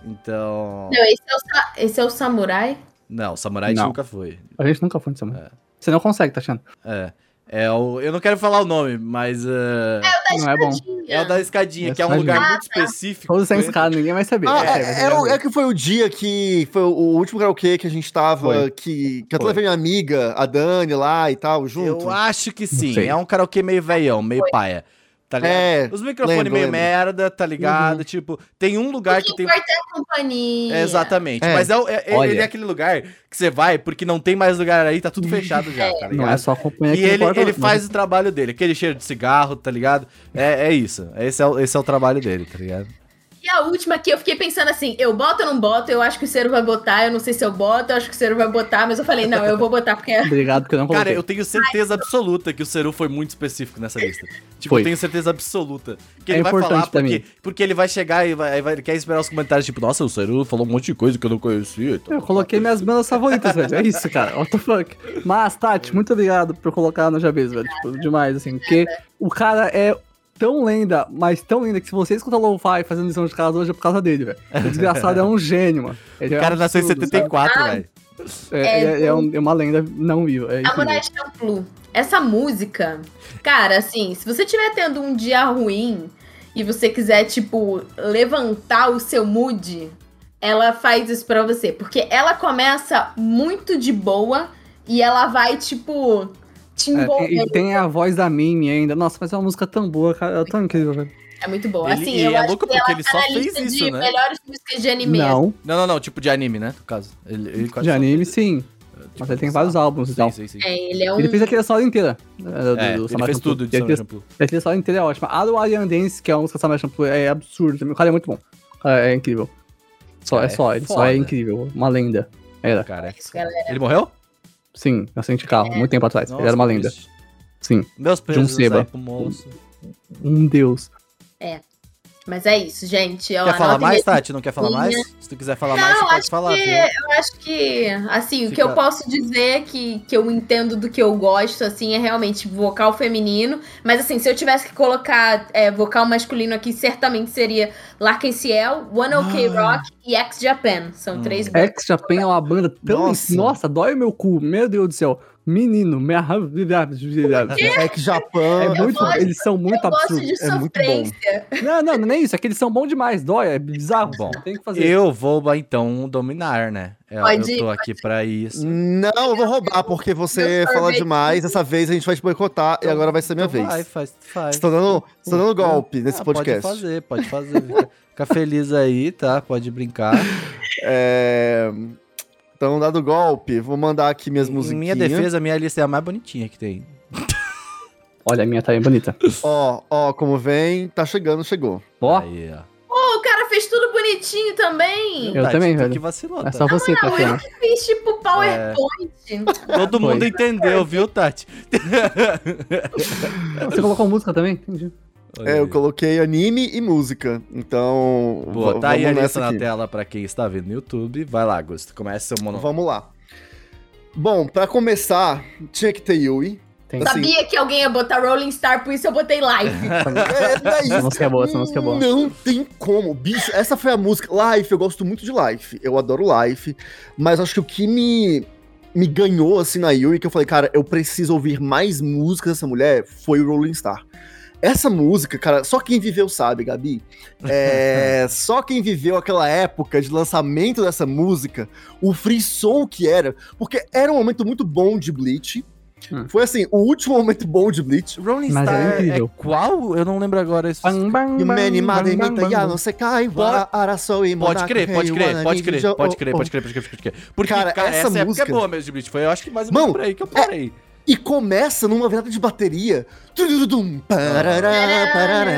Então, Não, esse é, o, sa- esse é o Samurai? não, o Samurai a gente Não. nunca foi. A gente nunca foi nisso, mano. É. Você não consegue, tá achando? É, é o, eu não quero falar o nome, mas é, Não é bom. é o da escadinha, É que é um escadinha. lugar Ah, muito específico. Todos sem escada, ninguém vai saber. Ah, É, é, é, o- é que foi o dia que foi o último karaokê que a gente tava, Foi. que, que eu Foi. levei minha amiga, a Dani lá e tal, junto. Eu acho que sim. É um karaokê meio veião, meio paia. Tá ligado? É, Os microfones lembro, meio lembro. merda, tá ligado? Tipo, tem um lugar O que que tem. importa é a companhia. É, exatamente. É. Mas é, é- é- ele é aquele lugar que você vai porque não tem mais lugar aí, tá tudo fechado já, tá ligado? Não é só acompanhar E que ele, importa, ele faz o trabalho dele, aquele cheiro de cigarro, tá ligado? É, é isso. Esse é, o, esse é o trabalho dele, tá ligado? E a última que eu fiquei pensando assim, eu boto ou não boto? Eu acho que o Cero vai botar, eu não sei se eu boto, eu acho que o Cero vai botar, mas eu falei, não, eu vou botar porque é Obrigado, porque eu não Cara, coloquei. eu tenho certeza absoluta que o Seru foi muito específico nessa lista. Tipo, Foi. eu tenho certeza absoluta. Que É ele vai importante falar pra porque, mim. porque ele vai chegar e vai, vai- quer esperar os comentários, tipo, nossa, o Seru falou um monte de coisa que eu não conhecia. e tal, Eu coloquei minhas bandas favoritas, velho. É isso, cara. What the fuck. Mas, Tati, muito obrigado por colocar no Jabez, velho. Tipo, demais, assim. Porque o cara é tão lenda, mas tão lenda que se você escuta Lo-Fi fazendo lição de casa hoje é por causa dele, velho. O desgraçado é um gênio, mano. Ele é O cara um nasceu em absurdo, 74, sabe? velho. sabe? É, é- é um- é uma lenda não viva. É a incrível. Moraes Camplu. Essa música, cara, assim, se você estiver tendo um dia ruim e você quiser, tipo, levantar o seu mood, ela faz isso pra você. Porque ela começa muito de boa e ela vai, tipo, te É, e tem a voz da Mimi ainda. Nossa, mas é uma música tão boa, cara. É tão incrível, velho. É muito boa. Ele- assim, e eu é acho louco que porque ela ele tá só na fez lista isso, de né? melhores músicas de anime. Não, Não, não, não, tipo de anime, né? No caso. Ele, ele quase de anime fez- sim. tipo, Mas ele tem vários álbuns e Sim, tal. sim, sim. É, ele é um. Ele fez a trilha inteira. é, do- É, do ele Samurai fez tudo de Ele Summer Shampoo. A trilha inteira é ótima. A do Alien Dance, que é uma música do Samurai Champloo, é absurdo. O cara é muito bom. Cara é incrível. Só, é só, é ele só foda. é incrível. Uma lenda. Era. Cara, Isso, galera. ele morreu? Sim, acidente de carro, muito tempo atrás. ele Nossa, era uma lenda. Sim, Meus De um seba. moço. um deus. Mas é isso, gente. Ó, Quer falar mais. Tati? Não quer falar mais? Se tu quiser falar mais, Não, você pode falar. que, eu acho que, assim, o que Fica- eu posso dizer que, que eu entendo do que eu gosto, assim, é realmente vocal feminino. Mas, assim, se eu tivesse que colocar é, vocal masculino aqui, certamente seria Larkenciel, One OK Ah. Rock e X Japan. São Hum. três bandas. X Japan é uma banda tão. Nossa. Nossa. dói o meu cu. Meu Deus do céu. Menino, minha... É que Japão. É muito, gosto- eles são muito absurdos. de é muito bom. sofrência. Não, não, não é isso. É que eles são bons demais. Dói, é bizarro. Bom, Tem que fazer. Eu vou então dominar, né? Eu, Pode eu tô ir, aqui pra isso. Não, eu vou roubar, porque você fala demais. Dessa vez a gente vai te boicotar e agora vai ser minha Então vez. Vai, faz, faz. Você tá dando, você tá dando golpe nesse Ah, podcast. Pode fazer, pode fazer. Fica, fica feliz aí, tá? Pode brincar. É... Então, dado golpe, vou mandar aqui minhas Em musiquinhas. minha defesa, minha lista é a mais bonitinha que tem. Olha, a minha tá bem bonita. Ó, ó, como vem, tá chegando, chegou. Ó, Aí, ó. Pô, o cara fez tudo bonitinho também. Eu Tati, também, tu velho. que vacilou, é Tati. só você, Não, Tatiana. eu fiz tipo PowerPoint. Todo mundo entendeu, viu, Tati? Você colocou música também? Entendi. Olha É, eu aí. coloquei anime e música. Então, Boa, tá aí a lista nessa na tela pra quem está vendo no YouTube. Vai lá, Augusto. Começa seu monólogo. Vamos lá. Bom, pra começar, tinha que ter Yui. Tem. Assim, Sabia que alguém ia botar Rolling Star, por isso eu botei live. É, é isso. Essa música é boa, essa música é boa. Não tem como. Bicho, essa foi a música. Life, eu gosto muito de Life. Eu adoro Life. Mas acho que o que me, me ganhou, assim, na Yui, que eu falei, cara, eu preciso ouvir mais músicas dessa mulher, foi o Rolling Star. Essa música, cara, só quem viveu sabe, Gabi. É, só quem viveu aquela época de lançamento dessa música, o frisson que era, porque era um momento muito bom de Bleach. Hum. Foi assim, o último momento bom de Bleach. Rolling Mas é Star é, incrível. qual? Eu não lembro agora. Isso. Bang, bang, bang, Pode crer, pode rei crer, pode crer, pode oh, crer, oh. pode crer, pode crer, pode crer. Porque, Cara, cara, essa essa, época música- é boa mesmo de Bleach. Foi, eu acho que mais ou menos por aí que eu parei. E começa numa virada de bateria. Tududum, parará, parará.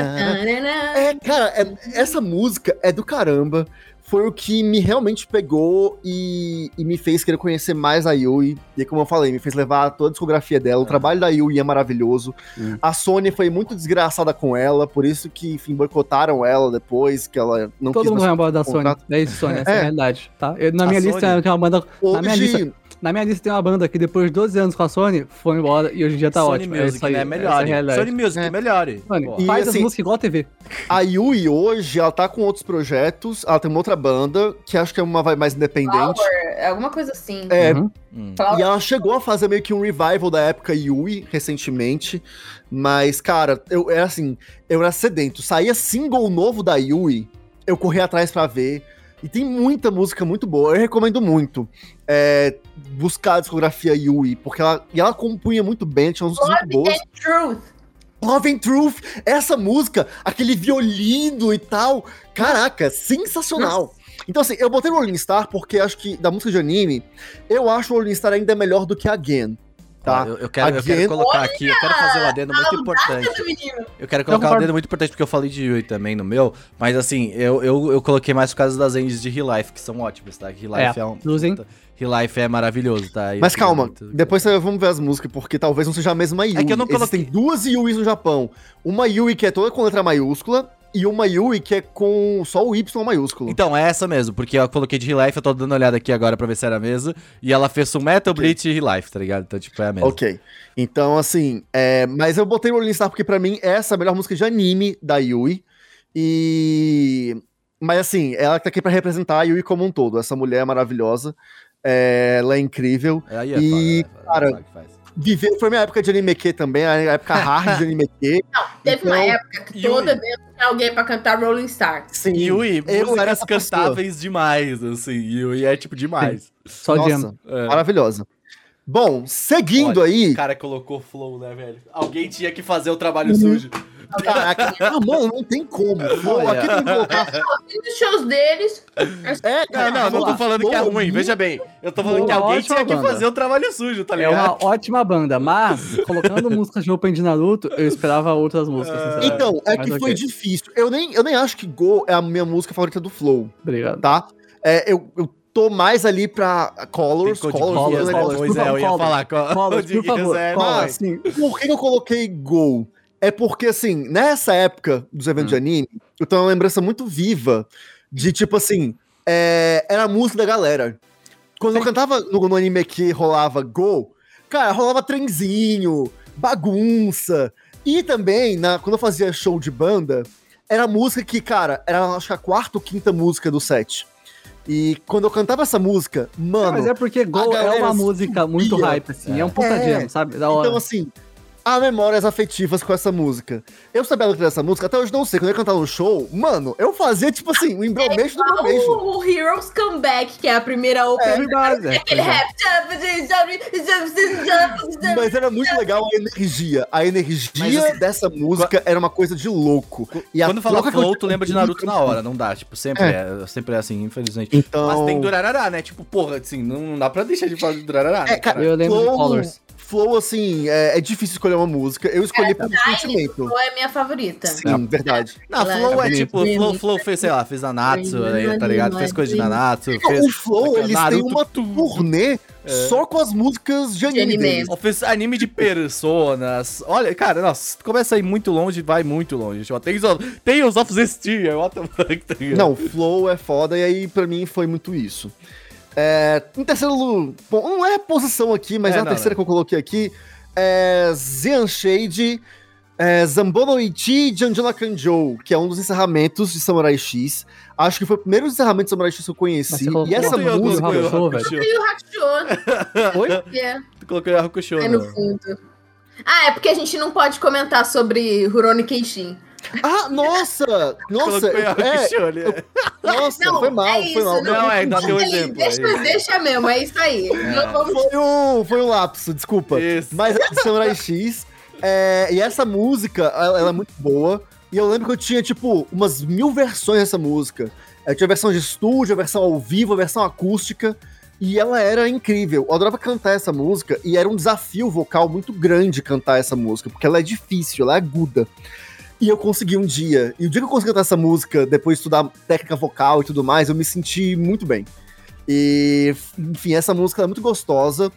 É, cara, é- essa música é do caramba. Foi o que me realmente pegou e, e me fez querer conhecer mais a Yui. E como eu falei, me fez levar toda a discografia dela. O Ah. trabalho da Yui é maravilhoso. Hum. A Sony foi muito desgraçada com ela, por isso que, enfim, boicotaram ela depois, que ela não Todo quis mundo mais vai embora da Sony. contrato. É isso, Sony. Essa é, É. a realidade, tá? Eu- na A minha Sony? lista tem uma banda. Na minha, Hoje, lista, na minha lista tem uma banda que depois de 12 anos com a Sony, foi embora e hoje em dia tá Sony ótimo. é Music, isso aí, né? é Melhore. realidade. Sony Music, É. melhore. E faz as assim- músicas igual a TV. A Yui hoje, ela tá com outros projetos. Ela tem uma outra banda, que acho que é uma vibe mais independente. É alguma coisa assim. É, Uhum. Hum. E ela chegou a fazer meio que um revival da época Yui recentemente. Mas, cara, eu era assim, eu era sedento. Saía single novo da Yui, eu corria atrás pra ver. E tem muita música muito boa. Eu recomendo muito é, buscar a discografia Yui, porque ela, e ela compunha muito bem, tinha umas músicas muito boas. Truth. Love and Truth, essa música, aquele violino e tal. Caraca, sensacional. Então, assim, eu botei Rolling Star porque acho que, da música de anime, eu acho o Rolling Star ainda melhor do que a Gen. Tá? Eu, eu quero, eu quero colocar aqui, eu quero fazer um adendo muito importante. Eu quero colocar um adendo muito importante, porque eu falei de Yui também no meu, mas assim, eu, eu, eu coloquei mais por causa das ends de Real Life, que são ótimas, tá? Real Life é, É, um. usem. Real Life é maravilhoso, tá? Mas calma, muito- depois vamos ver as músicas, porque talvez não seja a mesma Yui. É que eu não Existem coloquei- duas Yuis no Japão. Uma Yui que é toda com letra maiúscula, e uma Yui que é com só o Y maiúsculo. Então, é essa mesmo, porque eu coloquei de Real Life, eu tô dando uma olhada aqui agora pra ver se era a mesma, e ela fez um Metal Bleach e Real Life, tá ligado? Então, tipo, é a mesma. Ok. Então, assim, é, mas eu botei Rolling Star porque pra mim essa é a melhor música de anime da Yui. E. Mas assim, ela tá aqui pra representar a Yui como um todo. Essa mulher é maravilhosa. é, ela é incrível. Aí é E, é, cara, é, que faz. Viver, foi minha época de anime Q também, a época hard de anime Q. Teve uma Então, época que toda vez tinha alguém pra cantar Rolling Star. Sim, Yui, eu era músicas pessoa. cantáveis demais, assim, Yui é tipo demais. Só Nossa. É. maravilhosa. Bom, seguindo Olha, aí. O cara colocou flow, né, velho? Alguém tinha que fazer o trabalho sujo. Caraca, ah, mano, não tem como. Pô, aqui tem que colocar. E nos shows deles, É, Não, não, não tô falando que é ruim, veja bem. Eu tô falando que alguém ótima tinha que banda. fazer o trabalho sujo, tá É ligado? uma ótima banda, mas colocando músicas de Open de Naruto, eu esperava outras músicas, sinceramente. Então, é que foi difícil. Eu nem, eu nem acho que Go é a minha música favorita do Flow, Obrigado. tá? É, eu, eu tô mais ali pra Colors. Colors, Colors, é. Colors, por é, eu ia favor, falar. Colors, Code por favor, Geass é Colors. nóis. Sim. Por que eu coloquei Go? É porque, assim, nessa época dos eventos de anime, eu tenho uma lembrança muito viva de, tipo assim, é, era a música da galera. Quando eu cantava no, no anime que rolava Go, cara, rolava trenzinho, bagunça. E também, na, quando eu fazia show de banda, era música que, cara, era acho que a quarta ou quinta música do set. E quando eu cantava essa música, mano. Mas é porque Gol é uma música muito hype, assim. É, um puta É. jam, sabe? Da hora. Então, assim, há memórias afetivas com essa música. Eu sabia a letra dessa música, até hoje não sei. Quando eu ia cantar no show, mano, eu fazia, tipo assim, o embromation do embromation. O, o Heroes Comeback, que é a primeira é open. verdade. é, Aquele é. rap. jump, jump, jump, jump, jump. Mas era muito legal a energia. A energia Mas, assim, dessa música era uma coisa de louco. E Quando fala que flow, tu lembra de Naruto na hora, não dá. Tipo, sempre é, sempre é assim, infelizmente. Então. Mas tem Durarará, né? Tipo, porra, assim, não dá pra deixar de falar de Durarará. É, né, cara, Eu lembro de flow, Colors. Flow, assim, é, é difícil escolher uma música. Eu escolhi por Tiny sentimento. Flow é minha favorita. Sim, verdade. Não, Ela Flow é é tipo. Flow, Flow fez, sei lá, fez Nanatsu, aí, tá ligado? Fez coisa de Nanatsu, fez... O Flow, eles têm uma tu- turnê só com as músicas de anime. anime. deles. Ó, Fez anime de personas. Olha, cara, nossa, começa a ir muito longe, vai muito longe. Tipo, Tem os, tem os of Zestia, what the fuck, tá? Não, o Flow é foda, e aí pra mim foi muito isso. É, em terceiro lugar, bom, não é posição aqui, mas É, é, a não, terceira que eu coloquei aqui, é Zean Shade, é, Zambono Ichi de Angela Kanjou, que é um dos encerramentos de Samurai X. Acho que foi o primeiro encerramento de Samurai X que eu Mas conheci. E essa música... Hakusho, velho. E o Hakusho, Oi? que é, Tu colocou o Hakusho, é no fundo. Ah, é porque a gente não pode comentar sobre Rurouni Kenshin. Ah, nossa! Nossa, é, ali. nossa, Não, foi mal, é foi isso, mal. Não, é, dá teu exemplo. Deixa, aí. deixa mesmo, é isso aí. Não vamos Foi um, foi um lapso, desculpa. Isso. Mas é de Samurai X. é, e essa música, ela, ela é muito boa. E eu lembro que eu tinha, tipo, umas mil versões dessa música. Eu tinha a versão de estúdio, a versão ao vivo, a versão acústica. E ela era incrível. Eu adorava cantar essa música. E era um desafio vocal muito grande cantar essa música. Porque ela é difícil, ela é aguda. E eu consegui um dia. E o dia que eu consegui cantar essa música, depois de estudar técnica vocal e tudo mais, eu me senti muito bem. E, enfim, essa música é muito gostosa.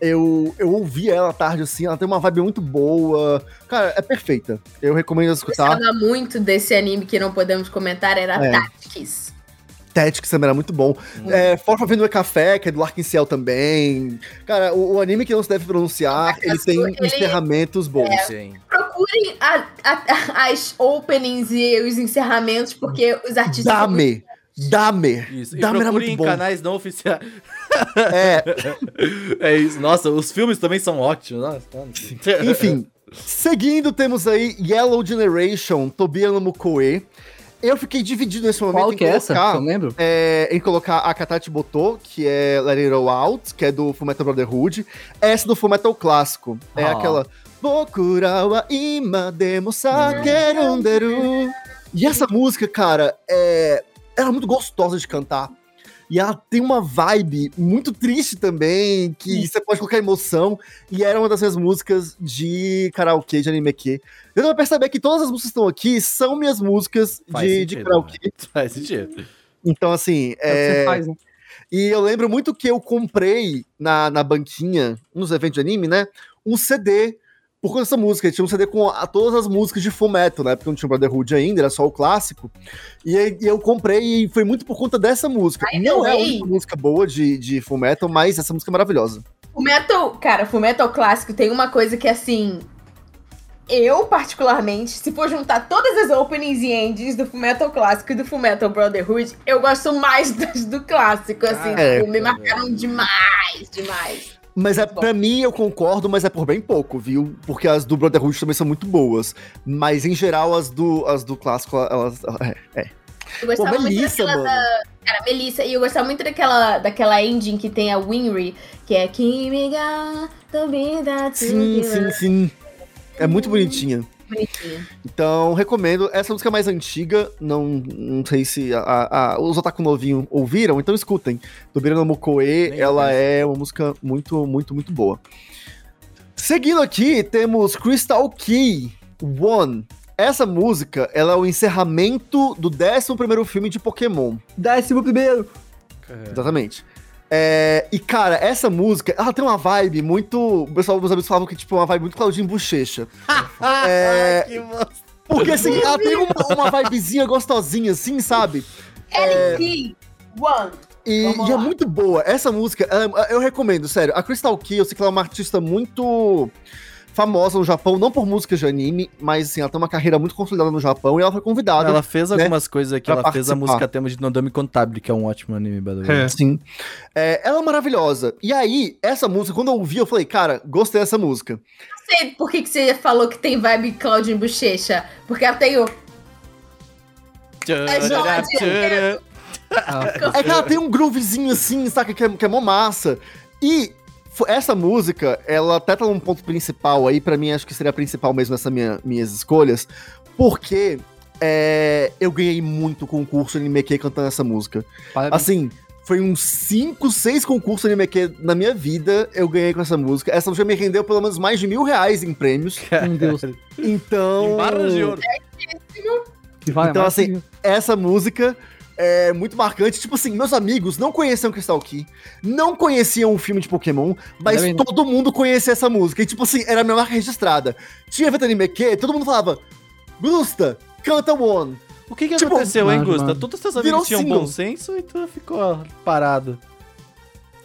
Eu, eu ouvi ela à tarde assim, ela tem uma vibe muito boa. Cara, é perfeita. Eu recomendo escutar. gostava muito desse anime que não podemos comentar, era É. Tactics. Tactics também era muito bom. É, For Favendo é Café, que é do Larkin Ciel também. Cara, o, o anime que não se deve pronunciar, ele tem Ele- encerramentos bons. Sim. Procurem a- a- as openings e os encerramentos, porque os artistas. Dame! Dame! Isso. E Dame era muito em bom. canais não oficiais. É, É isso. Nossa, os filmes também são ótimos. Nossa, Enfim, seguindo, temos aí Yellow Generation, Tobia no Mukoe. Eu fiquei dividido nesse momento Qual em que é essa? colocar, Eu lembro. é, em colocar a Katachi Botou, que é Let It All Out, que é do Fullmetal Brotherhood. Essa do Fullmetal clássico. É Ah. aquela E essa música, cara, é, era muito gostosa de cantar. E ela tem uma vibe muito triste também, que você pode colocar emoção. E era uma das minhas músicas de karaokê, de anime que. Eu vou perceber que todas as músicas que estão aqui são minhas músicas Faz de, de sentido, karaokê. né? Faz sentido. Então, assim, É é... você faz, né? e eu lembro muito que eu comprei na, na banquinha, nos eventos de anime, né? Um CD por conta dessa música. Tinha um CD com a- todas as músicas de Fullmetal, né? Porque não tinha Brotherhood ainda, era só o clássico. E, e eu comprei e foi muito por conta dessa música. Ai, não é a única música boa de, de Fullmetal, mas essa música é maravilhosa. O metal, cara, o metal clássico tem uma coisa que assim. Eu, particularmente, se for juntar todas as openings e endings do Fullmetal clássico e do Fullmetal Brotherhood, eu gosto mais das do clássico, assim, É. tipo, me marcaram demais, demais. Mas é, Muito pra mim, eu concordo, mas é por bem pouco, viu? Porque as do Brotherhood também são muito boas. Mas, em geral, as do, as do clássico, elas... É, é. Eu Pô, gostava muito Melissa, daquela mano. da. Cara, Melissa, e eu gostava muito daquela, daquela ending que tem a Winry, que é Kimi ga tobida Sim, sim, sim. É muito bonitinha. Então, recomendo. Essa música é mais antiga, não, não sei se a- a- os otaku novinhos ouviram, então escutem. Do Birano ela é uma música muito, muito, muito boa. Seguindo aqui, temos Crystal Key One. Essa música, ela é o encerramento do 11º filme de Pokémon. Décimo primeiro. Exatamente. É, e, cara, essa música, ela tem uma vibe muito... O pessoal, meus amigos falavam que, tipo, é uma vibe muito Claudinho Bochecha. É, que bosta. Porque, assim, ela tem uma, uma vibezinha gostosinha, assim, sabe? LP One. E, e é muito boa. Essa música, ela- eu recomendo, sério. A Crystal Key, eu sei que ela é uma artista muito. Famosa no Japão, não por músicas de anime, mas assim, ela tem uma carreira muito consolidada no Japão e ela foi convidada. Ela fez né, algumas coisas aqui, ela fez a participar. música tema de Nodame Contabile, que é um ótimo anime, by the way. É. Sim. É, ela é maravilhosa. E aí, essa música, quando eu ouvi, eu falei, cara, gostei dessa música. Não sei por que, que você falou que tem vibe Claudinho Bochecha. Porque ela tem o. É. É que ela tem um groovezinho assim, saca? Que é, que é mó massa. E essa música, ela até tá num ponto principal aí, pra mim acho que seria a principal mesmo nessas minha, minhas escolhas, porque é, eu ganhei muito concurso K cantando essa música. Parabéns. Assim, foi uns 5, 6 concursos K na minha vida eu ganhei com essa música. Essa música me rendeu pelo menos mais de mil reais em prêmios. Meu Deus. Então. Em barras de ouro. Que vale Então, assim, essa música é muito marcante. Tipo assim, meus amigos não conheciam Crystal Key, não conheciam o filme de Pokémon, mas né? todo mundo conhecia essa música. E, tipo assim, era a minha marca registrada. Tinha evento anime que todo mundo falava, Gusta, canta One. O que que Tipo, aconteceu, hein, Gusta? mano. Todos seus Virou amigos tinham single. bom senso e tu ficou parado.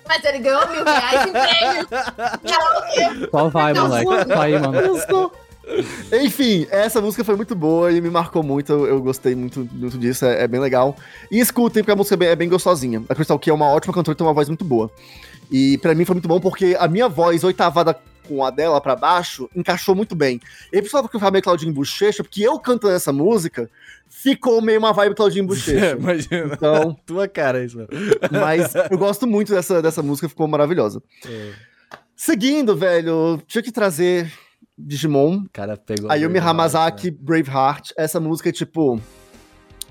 Mas ele ganhou mil reais em prêmio. Só vai, moleque. mano. Só aí, mano. Enfim, essa música foi muito boa e me marcou muito. Eu, eu gostei muito, muito disso, é, é bem legal. E escutem, porque a música é bem, é bem gostosinha. A Crystal Key é uma ótima cantora e tem uma voz muito boa. E pra mim foi muito bom porque a minha voz oitavada com a dela pra baixo encaixou muito bem. E pessoal, que eu falei Claudinho Bochecha, porque eu cantando essa música, ficou meio uma vibe Claudinho Bochecha. Imagina. Então, Tua cara, isso, mano. mas eu gosto muito dessa, dessa música, ficou maravilhosa. Seguindo, velho, tinha que trazer Digimon, cara pegou. Ayumi Hamasaki, né? Braveheart. Essa música é tipo.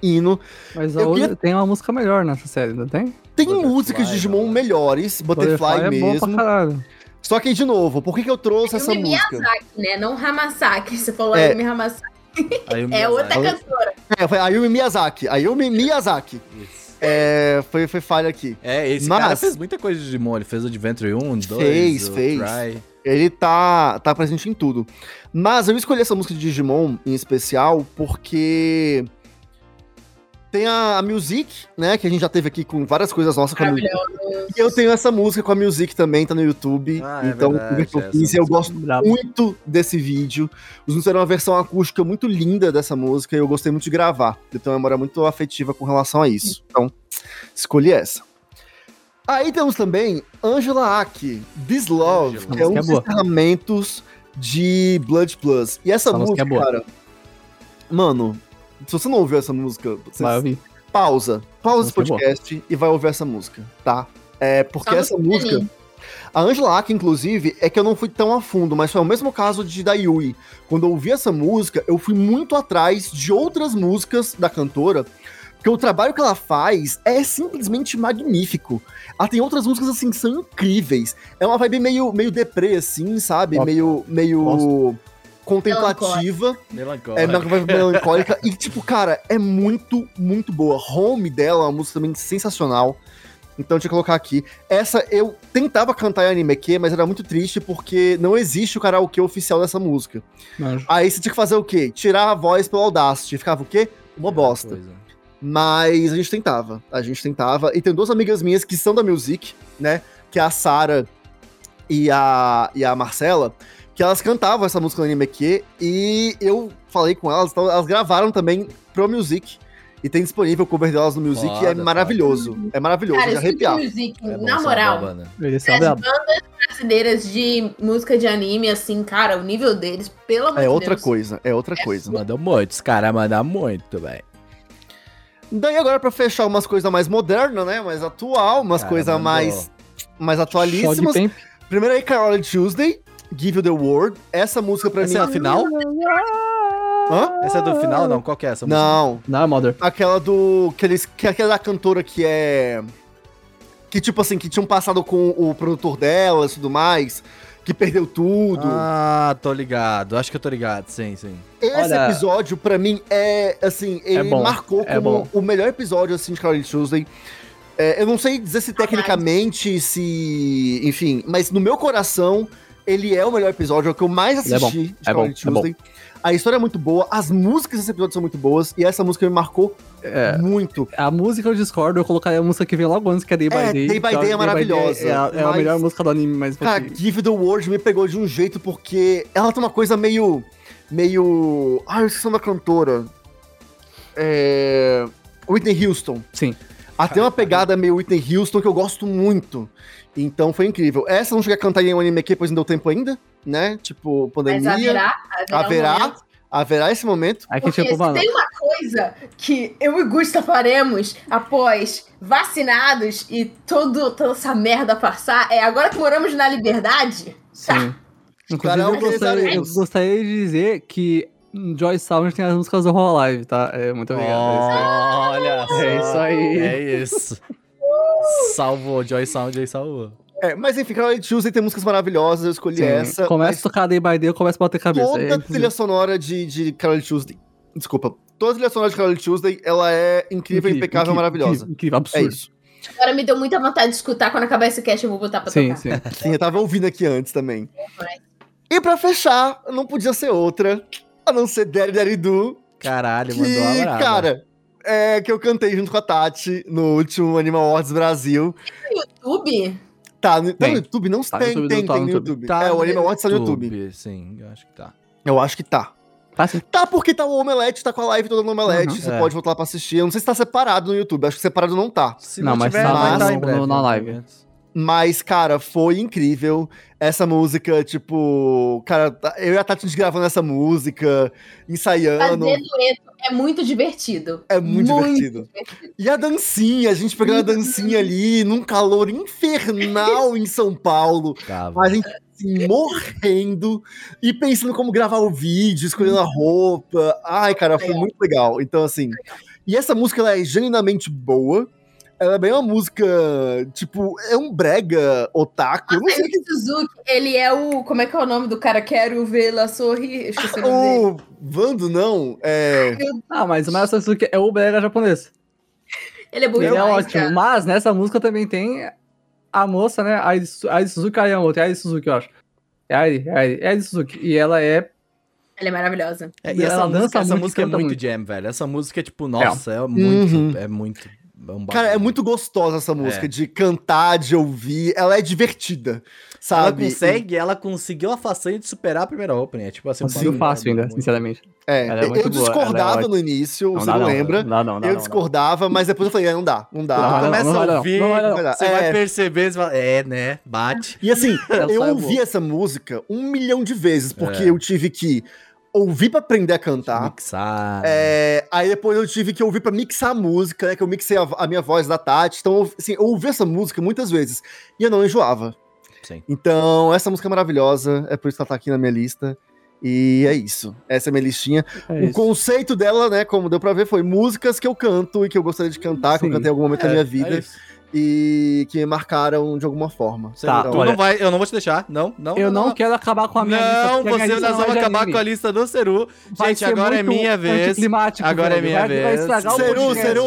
Hino. Mas queria- tem uma música melhor nessa série, não tem? Tem Butterfly, músicas de Digimon não. melhores, Butterfly, é bom pra mesmo. caralho. Só que, de novo, por que, que eu trouxe essa Ayumi música? Miyazaki, né? Não Hamasaki. Você falou É. Ayumi Hamasaki. Ayumi É outra Miyazaki. cantora. É, foi Ayumi Miyazaki. Ayumi Miyazaki. Isso. É, foi, foi falha aqui. É, esse Mas- cara fez muita coisa de Digimon. Ele fez o Adventure 1, 2, Fez, fez. Try. Ele tá, tá presente em tudo. Mas eu escolhi essa música de Digimon em especial porque tem a, a Music, né? Que a gente já teve aqui com várias coisas nossas com a Music. E eu tenho essa música com a Music também, tá no YouTube. Ah, é então, verdade, Overkill essa 15, eu gosto Brabo. muito desse vídeo. Os fizeram uma versão acústica muito linda dessa música e eu gostei muito de gravar. Eu tenho uma memória muito afetiva com relação a isso. Então, escolhi essa. Aí temos também Angela Aki, This Love, Angela. que é um Essa dos é encerramentos de Blood Plus. E essa, Essa música música, é boa. cara. Mano, se você não ouviu essa música, você Vai ouvir. pausa. Pausa esse é podcast e vai ouvir essa música, tá? É, porque Só essa música. A Angela Aki, inclusive, é que eu não fui tão a fundo, mas foi o mesmo caso de da Yui. Quando eu ouvi essa música, eu fui muito atrás de outras músicas da cantora, porque o trabalho que ela faz é simplesmente magnífico. Ela tem outras músicas, assim, que são incríveis. É uma vibe meio, meio deprê, assim, sabe? Gosto. Meio, meio contemplativa. Melancólico. É melancólica. e, tipo, cara, é muito, muito boa. Home dela é uma música também sensacional. Então, deixa eu colocar aqui. Essa eu tentava cantar em anime que, mas era muito triste porque não existe o karaokê oficial dessa música. Manjo. Aí você tinha que fazer o quê? Tirar a voz pelo Audacity. Ficava o quê? Uma bosta. Coisa. Mas a gente tentava. A gente tentava. E tem duas amigas minhas que são da Music, né? Que é a Sara e a, e a Marcela. Que elas cantavam essa música no anime que e eu falei com elas, então elas gravaram também pro Music. E tem disponível o cover delas no Music e é Foda, maravilhoso. É maravilhoso, Cara, de arrepiar. music, É na essa moral. banda. Ele As bandas brasileiras de música de anime, assim, cara, o nível deles, pelo amor É de outra Deus. coisa, é outra coisa. Mandou muito, os caras mandam muito, velho. Daí agora pra fechar umas coisas mais modernas, né? Mais atual, umas Cara, coisas mais, mais atualíssimas. Primeiro aí, Carole Tuesday, Give You The World. Essa música pra Essa é mim... a final? Hã? Essa é do final? Não, qual que é essa música? Não, Não, Mother. aquela do... Que eles, que é aquela da cantora que é... Que tipo assim, que tinham passado com o produtor dela e tudo mais, que perdeu tudo. Ah, tô ligado. Acho que eu tô ligado, sim, sim. Esse olha- episódio, pra mim, é, assim, ele bom, marcou é como bom. o melhor episódio, assim, de Carole Tuesday. É, eu não sei dizer se tecnicamente, se... Enfim, mas no meu coração, Ele é o melhor episódio, é o que eu mais Ele é bom, assisti de é bom, Carole é bom. Tuesday. A história é muito boa, as músicas desse episódio são muito boas, e essa música me marcou É. muito. A música eu discordo, eu colocaria a música que vem logo antes, que é Day by É, Day. Day by eu Day é maravilhosa, É, a, é a mas- melhor música do anime, mas. Cara, porque- Give the World me pegou de um jeito porque ela tem uma coisa meio. meio. Ah, eu esqueci da cantora. É. Whitney Houston. Sim. Ela tem uma pegada meio Whitney Houston que eu gosto muito. Então foi incrível. Essa não cheguei a cantar em um anime aqui, pois não deu tempo ainda, né? Tipo, pandemia. Mas haverá, haverá, Haverá, haverá esse momento. Aí que, Porque tipo, mano. tem uma coisa que eu e Gusta faremos após vacinados e todo, toda essa merda passar, é agora que moramos na liberdade. Sim. Inclusive, eu gostaria, eu gostaria de dizer que Joy Sound tem as músicas do Hololive, tá? É, muito obrigado. Olha só. É isso aí. É isso. Salvou, Joy Sound aí salvou. É, mas enfim, Carol Tuesday tem músicas maravilhosas, eu escolhi Sim. essa. Começa mas a tocar Day by Day, eu começo a bater cabeça. toda É, a trilha sonora de, de Carol Tuesday. Desculpa. Toda a trilha sonora de Carol Tuesday, ela é incrível, impecável, incrível, maravilhosa. Incrível, incrível, É absurdo. isso. Agora me deu muita vontade de escutar. Quando acabar esse cast, eu vou botar pra Sim, tocar. sim. Sim, eu tava ouvindo aqui antes também. E pra fechar, não podia ser outra, a não ser Daddy Daddy Do, Caralho, mandou que, a brava. cara, é que eu cantei junto com a Tati no último Animal Awards Brasil. YouTube? Tá, no, tá Tem. no YouTube? Não Tá no tem, YouTube, tem, não tá tem no no YouTube. YouTube. Tá é, o no Animal Awards tá no YouTube. Sim, eu acho que tá. Eu acho que tá. Tá sim. Tá, porque tá o Omelete, tá com a live toda no Omelete, Uhum. você É. pode voltar lá pra assistir. Eu não sei se tá separado no YouTube, acho que separado não tá. Se Não, mas tiver, tá vai no- tá no- na né? live. Mas, cara, foi incrível. Essa música, tipo. Cara, tá- eu e a Tati gravando essa música, ensaiando. Fazer dueto é muito divertido. É muito divertido. E a dancinha, a gente pegando a dancinha ali, num calor infernal em São Paulo. Tava. A gente assim, morrendo e pensando como gravar o vídeo, escolhendo a roupa. Ai, cara, foi Legal. muito legal. Então, assim. E essa música ela é genuinamente boa. Ela é bem uma música, tipo, é um brega otaku. Eu não que Suzuki, ele é o. Como é que é o nome do cara? Quero vê-la sorrir. Esqueci o Vando, não. É. Ah, mas o Mario Sasuke é o brega japonês. Ele é bom Ele é ótimo. cara. Mas nessa música também tem a moça, né? A Suzuki Ayamoto. É a Suzuki, eu acho. É a Airi, é é Suzuki. E ela é. Ela é maravilhosa. É, e Ela essa dança música, essa música é muito muito. jam, velho. Essa música é tipo, nossa, é, muito. Uhum. É muito. É um Cara, é muito gostosa essa música, É. de cantar, de ouvir. Ela é divertida, Ela sabe? consegue, ela conseguiu a façanha de superar a primeira opening. É tipo assim, um Conseguiu bagulho fácil ainda, muito- sinceramente. É, Ela é eu- boa, discordava ela é no início, você dá não, lembra? Não, não, dá, eu não, discordava, mas depois eu falei, é, não dá, não dá. Não, não, Começa não a não, ouvir, não não. Você É. vai perceber, você fala, é, né? Bate. E assim, Ela eu é ouvi essa música um milhão de vezes, porque É. eu tive que ouvir pra aprender a cantar. Mixar. É, aí depois eu tive que ouvir pra mixar a música, né? Que eu mixei a, a minha voz da Tati. Então, assim, eu ouvi essa música muitas vezes e eu não enjoava. Sim. Então, essa música é maravilhosa, é por isso que ela tá aqui na minha lista. E é isso. Essa é a minha listinha. É o isso. conceito dela, né, como deu pra ver, foi músicas que eu canto e que eu gostaria de cantar, que eu Sim. cantei em algum momento da minha É vida isso. E que me marcaram de alguma forma. Tá, não- tu olha- não vai, eu não vou te deixar. Não, não. Eu não quero acabar com a minha lista. Não, porque a minha você, lista nós não é vamos acabar anime. com a lista do Seru. Vai Gente, ser agora é minha vez. Agora é minha Vai- vez. Vai estragar o Seru. Seru.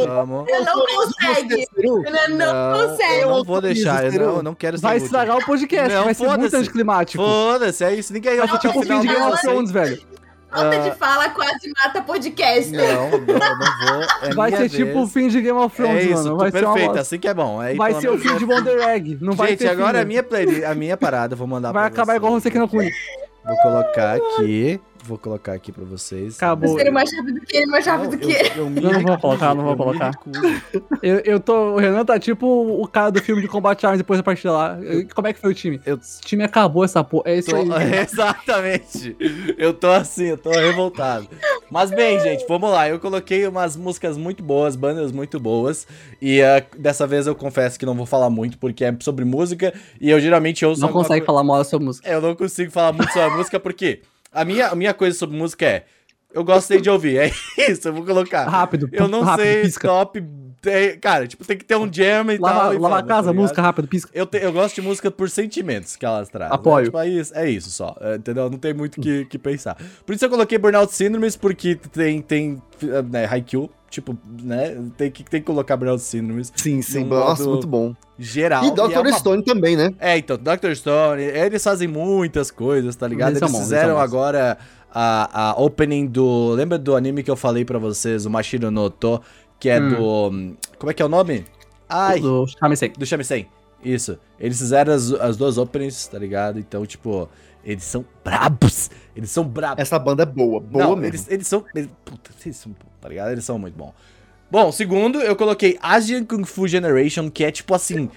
Ele não consegue. Ele não, Não, consegue. eu não vou deixar, eu não, eu não quero ser Vai estragar o podcast, Não, vai ser muito foda-se. anticlimático. Foda-se, é isso. Ninguém vai ficar tipo fim final de Game of? Thrones, velho. Falta Ah. de fala quase mata podcast. Não, não, não vou. É Vai ser tipo o vez. fim de Game of Thrones, É isso, mano. Vai uma perfeito, assim que é bom. Aí, Vai ser o fim de Wonder Egg. Não vai Gente, ter agora fim, é a minha playlist, a minha parada, vou mandar Vai pra acabar igual você aqui no Kuni. Vou colocar aqui, vou colocar aqui pra vocês. Acabou. Você é mais rápido que ele, mais rápido Não, que eu, ele. eu me Eu não vou colocar, não vou eu colocar. Eu, eu tô. O Renan tá tipo o cara do filme de Combat Arms depois da partida lá. Como é que foi o time? Eu- O time acabou essa porra. É isso Tô- aí. exatamente. Eu tô assim, eu tô revoltado. Mas bem, gente, vamos lá. Eu coloquei umas músicas muito boas, bandas muito boas. E ah, dessa vez eu confesso que não vou falar muito, porque é sobre música. E eu geralmente ouço. Não consegue falar mal da sua música. É, Eu não consigo falar muito sobre a música, porque a minha, a minha coisa sobre música é. Eu gostei de ouvir, é isso, eu vou colocar. Rápido, Eu não rápido, sei, pisca. top. é, cara, tipo, tem que ter um jam e tal. Lava, e lava a casa, tá música, rápido, pisca. Eu, te- eu gosto de música por sentimentos que elas trazem. Apoio. Né? Tipo, é, isso, é isso só. é, Entendeu? Não tem muito o que, que pensar. Por isso eu coloquei Burnout Syndromes, porque tem, tem né, Haikyuu. Tipo, né? Tem que, tem que colocar Burnout Syndromes Sim, sim. Nossa, modo muito bom. geral. E é Dr. uma- Stone também, né? É, então, Dr. Stone, eles fazem muitas coisas, tá ligado? Eles Eles, bons, fizeram eles bons. A, a opening do. Lembra do anime que eu falei pra vocês, o Mashiro no To, que é Hum. do. Como é que é o nome? Ai, Do Shamisen. do Shamisen. Isso. Eles fizeram as, as duas openings, tá ligado? Então, tipo, eles são brabos. Eles são brabos. Essa banda é boa, boa Não, mesmo. eles, eles são. Eles, puta, eles são. Tá ligado? Eles são muito bons. Bom, segundo, eu coloquei Asian Kung Fu Generation, que é tipo assim.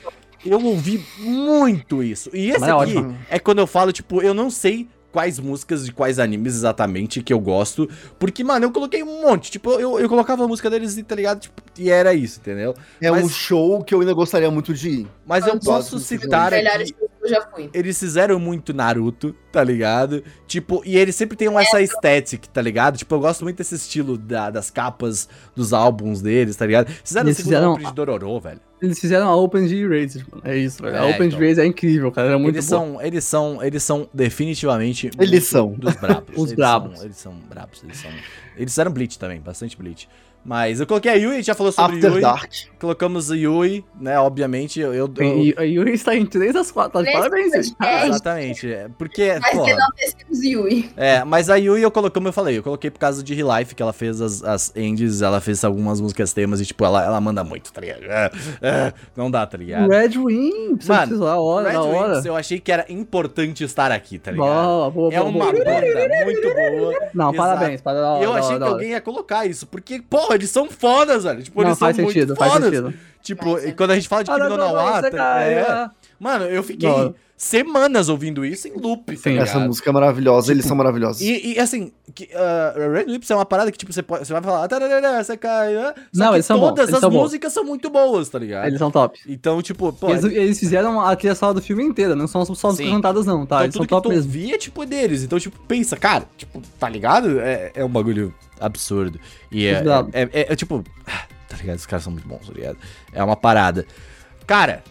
Eu ouvi muito isso. E esse Mas é aqui ótimo. é quando eu falo, tipo, eu não sei quais músicas de quais animes exatamente que eu gosto. Porque, mano, eu coloquei um monte. Tipo, eu, eu colocava a música deles e, tá ligado? Tipo, e era isso, entendeu? É mas- um show que eu ainda gostaria muito de ir. Mas eu Todos posso os citar aqui. eu já fui. Eles fizeram muito Naruto, tá ligado? Tipo, e eles sempre têm essa estética, tá ligado? Tipo, eu gosto muito desse estilo da- das capas dos álbuns deles, tá ligado? Fizeram Eles o segundo fizeram- de Dororo, velho. Eles fizeram a Open de Erased, mano. É isso, velho. A É, Open então. de Erased é incrível, cara. É muito eles, boa. são, eles são, eles são definitivamente Eles são. dos brabos. Os Eles brabos. São, eles são brabos, eles são. Eles fizeram Bleach também, bastante Bleach. Mas eu coloquei a Yui, a gente já falou sobre After Yui. Dark. Colocamos a Yui, né? Obviamente, eu. eu, eu- E a Yuri está em 3 das 4. Tá parabéns, gente. dez. Exatamente. é, Porque, Mas porra, enaltecemos Yui. É, mas a Yui eu coloquei, como eu falei, eu coloquei por causa de Real Life, que ela fez as, as ends, ela fez algumas músicas temas e, tipo, ela, ela manda muito, tá ligado? É, é, não dá, tá ligado? Red Wing, precisa Mano, precisar, a hora, Red na hora. Wings, eu achei que era importante estar aqui, tá ligado? Boa, boa, É boa, uma boa. banda muito boa. Não, Exato. parabéns. Para, da E eu achei que alguém ia colocar isso, porque, porra, eles são fodas, velho. Tipo, Não, eles são faz sentido, muito faz fodas. sentido. Tipo, quando a gente fala de Kimi no Nawata, é... Mano, eu fiquei hora. semanas ouvindo isso em loop, tá Sim. ligado? Essa música é maravilhosa, eles são maravilhosos. E, e, assim, que, uh, Red Lips é uma parada que, tipo, você, pode, você vai falar, "Tararara, você cai, ah", só Não, que eles são bons, todas eles as são bons. músicas são muito boas, tá ligado? Eles são top. Então, tipo, pô, Eles, eles fizeram a trilha sonora do filme inteira, não são só as cantadas, não, tá? então eles tudo são que top tu mesmo. ouvia, tipo, é deles. Então, tipo, pensa, cara, tipo, tá ligado? É, é um bagulho absurdo. E é, é, é- é, tipo, ah, tá ligado? Os caras são muito bons, tá ligado? É uma parada. Cara,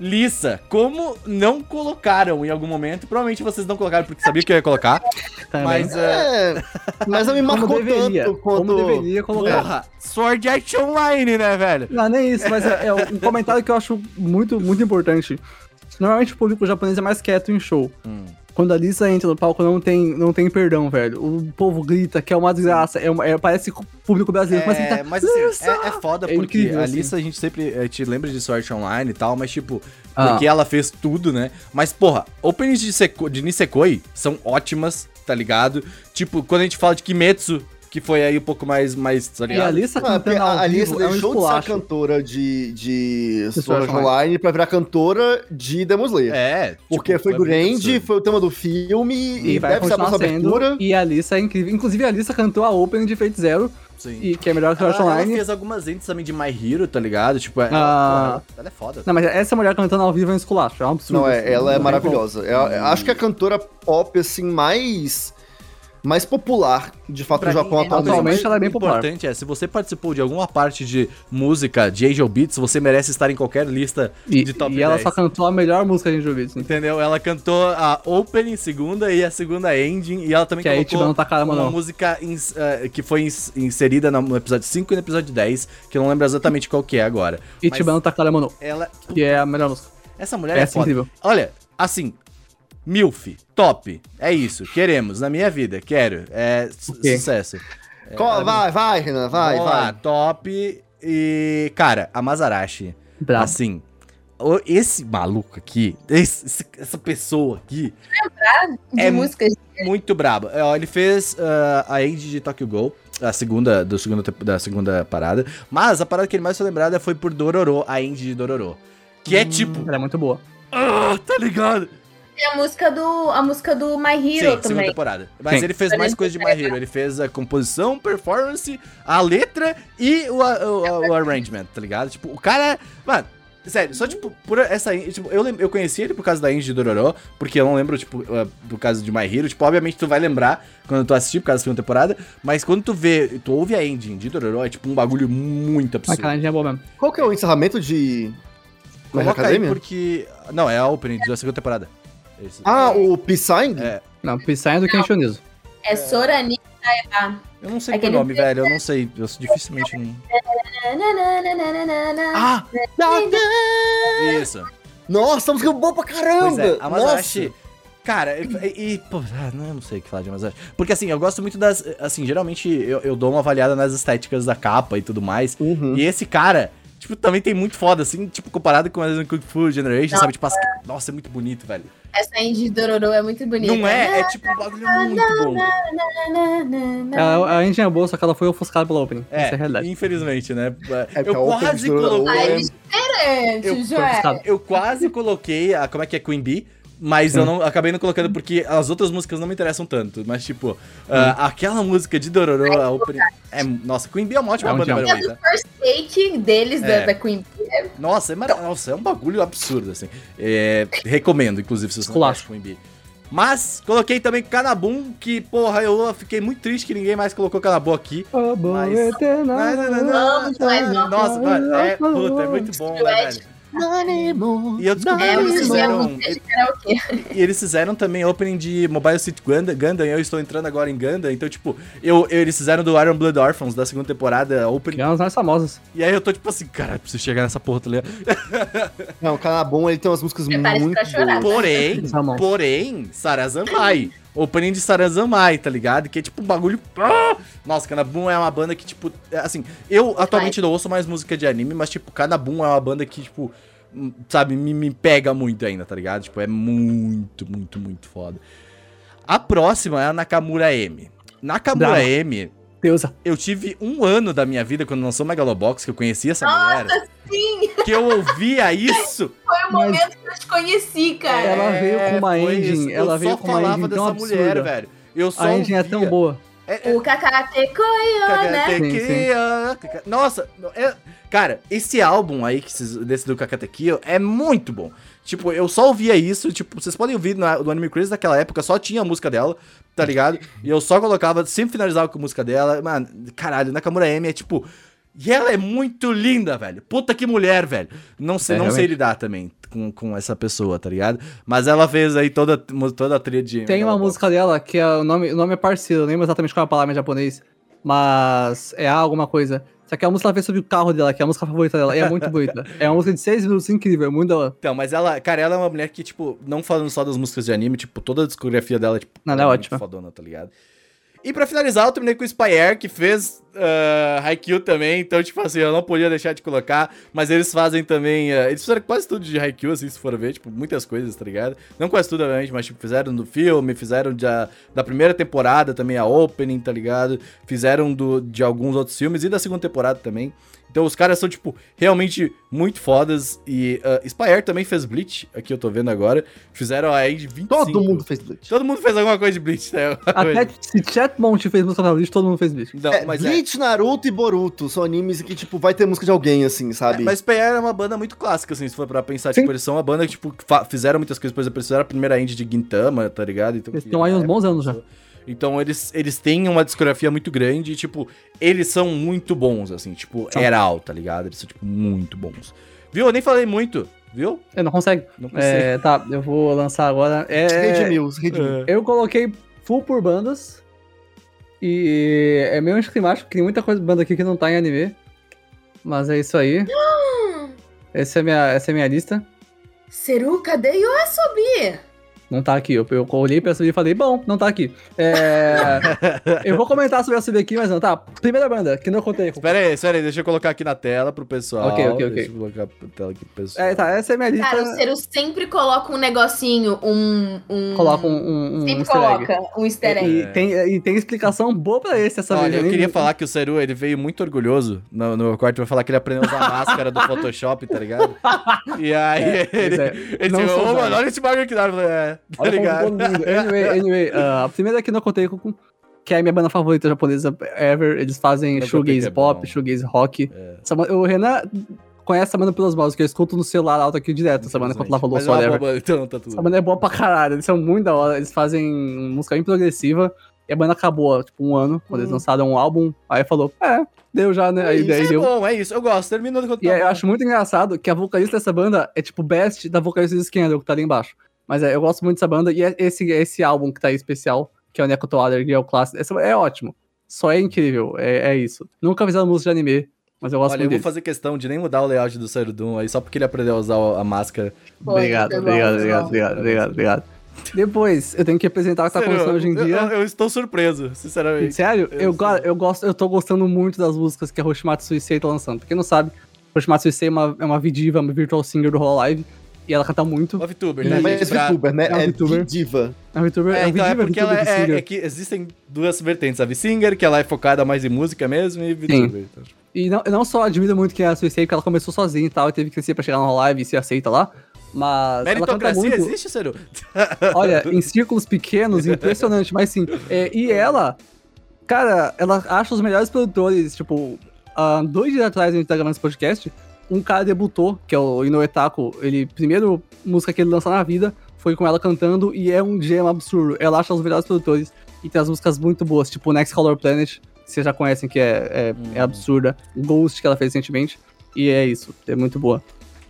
Lissa, como não colocaram em algum momento? Provavelmente vocês não colocaram porque sabiam que eu ia colocar. Mas, é, É, mas não me como marcou deveria, tanto quanto... como deveria colocar. porra, Sword Art Online, né, velho? Não, nem isso, mas é, é um comentário que eu acho muito, muito importante. Normalmente o público japonês é mais quieto em show. Hum. Quando a Lisa entra no palco, não tem, não tem perdão, velho. O povo grita, que é uma desgraça. É uma- é- parece público brasileiro É, gritar. mas assim, é, é foda É porque incrível, a assim. A gente sempre a gente lembra de Art Online e tal, mas tipo, Ah. porque ela fez tudo, né? Mas porra, openings de, Seko, de Nisekoi são ótimas, tá ligado? Tipo, quando a gente fala de Kimetsu, que foi aí um pouco mais, mais tá E a Ah, porque cantando a Alissa vivo é um deixou de ser cantora de, de Sword Online pra virar cantora de Demon Slayer. É, Porque tipo, foi grande, absurdo. foi o tema do filme e, E vai deve ser a continuar nossa sendo. abertura. E a Lisa é incrível. Inclusive, a Lisa cantou a Open de Fate Zero, Sim. e, que é melhor que o Ela, Art ela Online. fez algumas entes também de My Hero, tá ligado? Tipo, ela, Ah. porra, ela é foda. Não, mas essa mulher cantando ao vivo é um esculacho. É um absurdo. Não, é, assim, ela é tem maravilhosa. É, é- acho que é a cantora pop, assim, mais, mais popular, de fato, Pra no Japão mim, atualmente. atualmente ela é bem o popular. importante é, se você participou de alguma parte de música de Angel Beats, você merece estar em qualquer lista. E, de top e ela 10. só cantou a melhor música que a gente ouviu. Assim, Entendeu? Ela cantou a opening segunda e a segunda ending. E ela também que é a colocou Ichiban Takara, uma mano. música ins- eh, que foi ins- inserida no no episódio 5 e no episódio 10, que eu não lembro exatamente qual que é agora. Mas Ichiban Takara, mano. ela, Que é a melhor música. essa mulher é é foda. incrível. Olha, assim, Milf, top. É isso, queremos na minha vida, quero. É quê? sucesso. Co- vai, vai, Renan, vai, Vamos lá, vai. top. E, cara, a Mazarashi. Brabo. Assim, esse maluco aqui, esse- esse- essa pessoa aqui, De É músicas. muito brabo. É, ó, ele fez ah, a Age de Tokyo Go, a segunda, do segundo, da segunda parada. Mas a parada que ele mais foi lembrada foi por Dororo, a Age de Dororo. Que é tipo, Ela é muito boa. ah, tá ligado? Tem a música do, a música do My Hero Sim, segunda também. temporada. Mas Sim. ele fez mais coisa de My Hero. Ele fez a composição, performance, a letra e o, o, a- o arrangement, tá ligado? Tipo, o cara. Mano, Sério, só tipo, por essa. Tipo, eu, eu conheci ele por causa da Indy de Dororo, porque eu não lembro, tipo, uh, do caso de My Hero. Tipo, obviamente tu vai lembrar quando tu assistir por causa da segunda temporada, mas quando tu vê, tu ouve a ending de Dororo, é tipo um bagulho muito A absurdo. cara é boa mesmo. Qual que é o encerramento de. Coloca aí Academia? porque. Não, é a opening da segunda temporada. Esse- Ah, o Psy? É. Não, Psy do Kensho Niso. É Sorani. Eu não sei Aquele o nome, velho. Eu não sei. Eu dificilmente. Ah! Isso. Nossa, a música é boa pra caramba! Pois é, a Nossa. Cara, e, e, pô, não, eu não sei o que falar de Masashi. Porque assim, eu gosto muito das. Assim, geralmente eu, eu dou uma avaliada nas estéticas da capa e tudo mais. Uhum. E esse cara, tipo, também tem muito foda, assim, tipo, comparado com a Kung Fu Generation, sabe? Tipo, as... nossa, é muito bonito, velho. Essa indie de Dororo é muito bonita. Não é? É tipo um bagulho muito bom. A, a engine é boa, só que ela foi ofuscada pela opening. É, Essa é a realidade. infelizmente, né? É, porque a eu quase coloquei. Ai, é- diferente, Eu-. Eu quase coloquei a. Como é que é? Queen Bee. Mas eu não acabei não colocando porque as outras músicas não me interessam tanto. Mas, tipo, ah, aquela música de Dororo, a opening. É, nossa, Queen Bee é uma ótima É um banda, by the É tá? first take deles, É. da, da Queen. Nossa, é, mara- nossa, é um bagulho absurdo, assim. É, recomendo, inclusive, se vocês não Queen Bee. Mas coloquei também Canabum, que, porra, eu fiquei muito triste que ninguém mais colocou Canabum aqui. Mas- Vamos, mas não. Nossa, mano, é, puta, é muito bom, né, velho? E eu descobri É, que eles fizeram. E eles fizeram também opening de Mobile Suit Gundam, Gundam, e eu estou entrando agora em Gundam, então, tipo, eu, eu- eles fizeram do Iron Blood Orphans da segunda temporada, opening. Que é uma das mais famosas. E aí eu tô tipo assim, cara, preciso chegar nessa porra, tá ligado? Não, o Canabon, ele tem umas músicas muito pra chorar. boas. Porém, Ramon. porém, Sarazamai. Opening de Sarazamai, tá ligado? Que é tipo um bagulho. Ah! Nossa, Kanabun é uma banda que, tipo. é, Assim, eu atualmente não ouço mais música de anime, mas, tipo, Kanabun é uma banda que, tipo. Sabe, me, me pega muito ainda, tá ligado? Tipo, é muito, muito, muito foda. A próxima é a Nakamura M. Nakamura. M, Deusa. eu tive um ano da minha vida quando lançou Megalobox, que eu conheci essa mulher. sim! Que eu ouvia isso. Foi o Mas- momento que eu te conheci, cara. Ela veio com uma É, engine, isso. ela eu veio só com uma falava engine tão dessa mulher, absurda. velho. Eu só A engine é tão boa. É, é- O Kakate Koyo, né? Sim, sim. Nossa, é- cara, esse álbum aí, desse do Kakate Kiyo, é muito bom. Tipo, eu só ouvia isso, tipo, vocês podem ouvir no, no Anime Crazy daquela época, só tinha a música dela, tá ligado? E eu só colocava, sempre finalizava com a música dela. Mano, caralho, Nakamura M é tipo... E ela é muito linda, velho. Puta que mulher, velho. Não sei, É, não sei realmente. lidar também com, com essa pessoa, tá ligado? Mas ela fez aí toda, toda a trilha de... Tem uma música dela que é, o, nome, o nome é parceiro, eu não lembro exatamente qual é a palavra em japonês, mas é alguma coisa. Só que a música ela fez sobre o carro dela, que é a música favorita dela, e é muito bonita. É uma música de 6 minutos incrível, é muito da hora. Então, mas ela, cara, ela é uma mulher que, tipo, não falando só das músicas de anime, tipo, toda a discografia dela, tipo, Não, ela é muito ótima. fodona, tá ligado? E pra finalizar, eu terminei com o Spire, que fez uh, Haikyuu também, então, tipo assim, eu não podia deixar de colocar, mas eles fazem também, uh, eles fizeram quase tudo de Haikyuu, assim, se for ver, tipo, muitas coisas, tá ligado? Não quase tudo, obviamente, mas, tipo, fizeram do filme, fizeram da, da primeira temporada também, a opening, tá ligado? Fizeram do, de alguns outros filmes e da segunda temporada também. Então os caras são, tipo, realmente muito fodas. E uh, Spire também fez Bleach, aqui eu tô vendo agora. Fizeram aí de 25. Todo mundo fez Bleach. Todo mundo fez alguma coisa de Bleach, né? Até se Chatmont fez música pra Bleach, todo mundo fez Bleach. Não, É, mas é. Bleach, Naruto e Boruto são animes que, tipo, vai ter música de alguém, assim, sabe? É, Mas Spire é uma banda muito clássica, assim, se for pra pensar. Sim. Tipo, eles são uma banda que, tipo, fizeram muitas coisas. Por exemplo, eles fizeram a primeira indie de Gintama, tá ligado? Então, Eles estão aí na uns bons anos já. Então eles, eles têm uma discografia muito grande e, tipo, eles são muito bons, assim, tipo, São. Eral, tá ligado? Eles são, tipo, muito bons. Viu? Eu nem falei muito, viu? É, não consegue. Não consigo. É, tá, eu vou lançar agora. É, Redimiu, redimiu. É. eu coloquei full por bandas. E é meio anticlimático, que tem muita coisa banda aqui que não tá em anime. Mas é isso aí. Essa é a minha, essa é minha lista. Seru, cadê Yoasobi? Não tá aqui. Eu, eu olhei pra subir e falei, bom, não tá aqui. É, eu vou comentar sobre a subir aqui, mas não, tá. Primeira banda, que não eu contei. Espera aí, espera aí, deixa eu colocar aqui na tela pro pessoal. Ok, ok, ok. Deixa eu colocar na tela aqui pro pessoal. É, tá, essa é a minha lista. Cara, o Seru sempre coloca um negocinho, um. um... Coloca um, um, um Sempre easter egg. coloca um easter egg. E, tem, e tem explicação boa pra esse essa Olha, vez. eu nem- queria falar que o Seru, ele veio muito orgulhoso no, no meu quarto pra falar que ele aprendeu a usar a máscara do Photoshop, tá ligado? E aí, É, ele, pois é. ele Não disse, ô, mano, olha esse bagulho que dá. Eu falei, É, tá ligado? Anyway, anyway ah, a primeira que eu não contei com que é a minha banda favorita japonesa ever. Eles fazem Não shoegaze que é pop, shoegaze rock. É. O Renan conhece essa banda pelas que eu escuto no celular alto aqui direto, essa banda quando ela falou só é banda, então tá tudo Essa banda é boa pra caralho, eles são muito da hora, eles fazem música bem progressiva, e a banda acabou, tipo, um ano, quando eles Hum. lançaram um álbum, aí falou, é, deu já, né? É Aí, isso, daí é deu. bom, é isso. Eu gosto. Termina quando E tá aí, eu acho muito engraçado que a vocalista dessa banda é tipo best da vocalista do Scandal, que tá ali embaixo. Mas é, eu gosto muito dessa banda, e é esse, esse álbum que tá aí especial, que é o Neko Toader, que é o clássico, esse é ótimo. Só é incrível, é, é isso. Nunca fizeram música de anime, mas eu gosto Olha, eu muito vou deles. fazer questão de nem mudar o layout do Cerudum aí, só porque ele aprendeu a usar a máscara. Pô, Obrigado, obrigado, obrigado, obrigado, obrigado, obrigado. Depois, eu tenho que apresentar o que tá Sério, acontecendo hoje em eu- dia. Eu, eu estou surpreso, sinceramente. Sério, Eu eu, eu, gosto, eu tô gostando muito das músicas que a Hoshimatsu Issei tá lançando. Pra quem não sabe, Hoshimatsu Issei é uma, é uma Vidiva, uma virtual singer do Hololive, e ela canta muito. Uma VTuber, né? Não é VTuber, né? É É VTuber. diva. É uma VTuber, É, é, então é porque ela VTuber, é, é que existem duas vertentes, a V-Singer, que ela é focada mais em música mesmo, e VTuber. Então, tipo, E não, eu não só admiro muito quem é a Suicide, porque ela começou sozinha e tal, e teve que crescer pra chegar no live e ser aceita lá. Mas ela canta Meritocracia muito. existe, Seru? Olha, em círculos pequenos, impressionante, mas sim. é, e ela, cara, ela acha os melhores produtores, tipo, há dois dias atrás a gente tá gravando esse podcast, um cara debutou, que é o Inoue-Taku, ele, primeiro música que ele lança na vida, foi com ela cantando, e é um gem absurdo. Ela acha os melhores produtores, e tem as músicas muito boas, tipo Next Color Planet, que vocês já conhecem, que é, é, é absurda, Ghost, que ela fez recentemente, e é isso, é muito boa.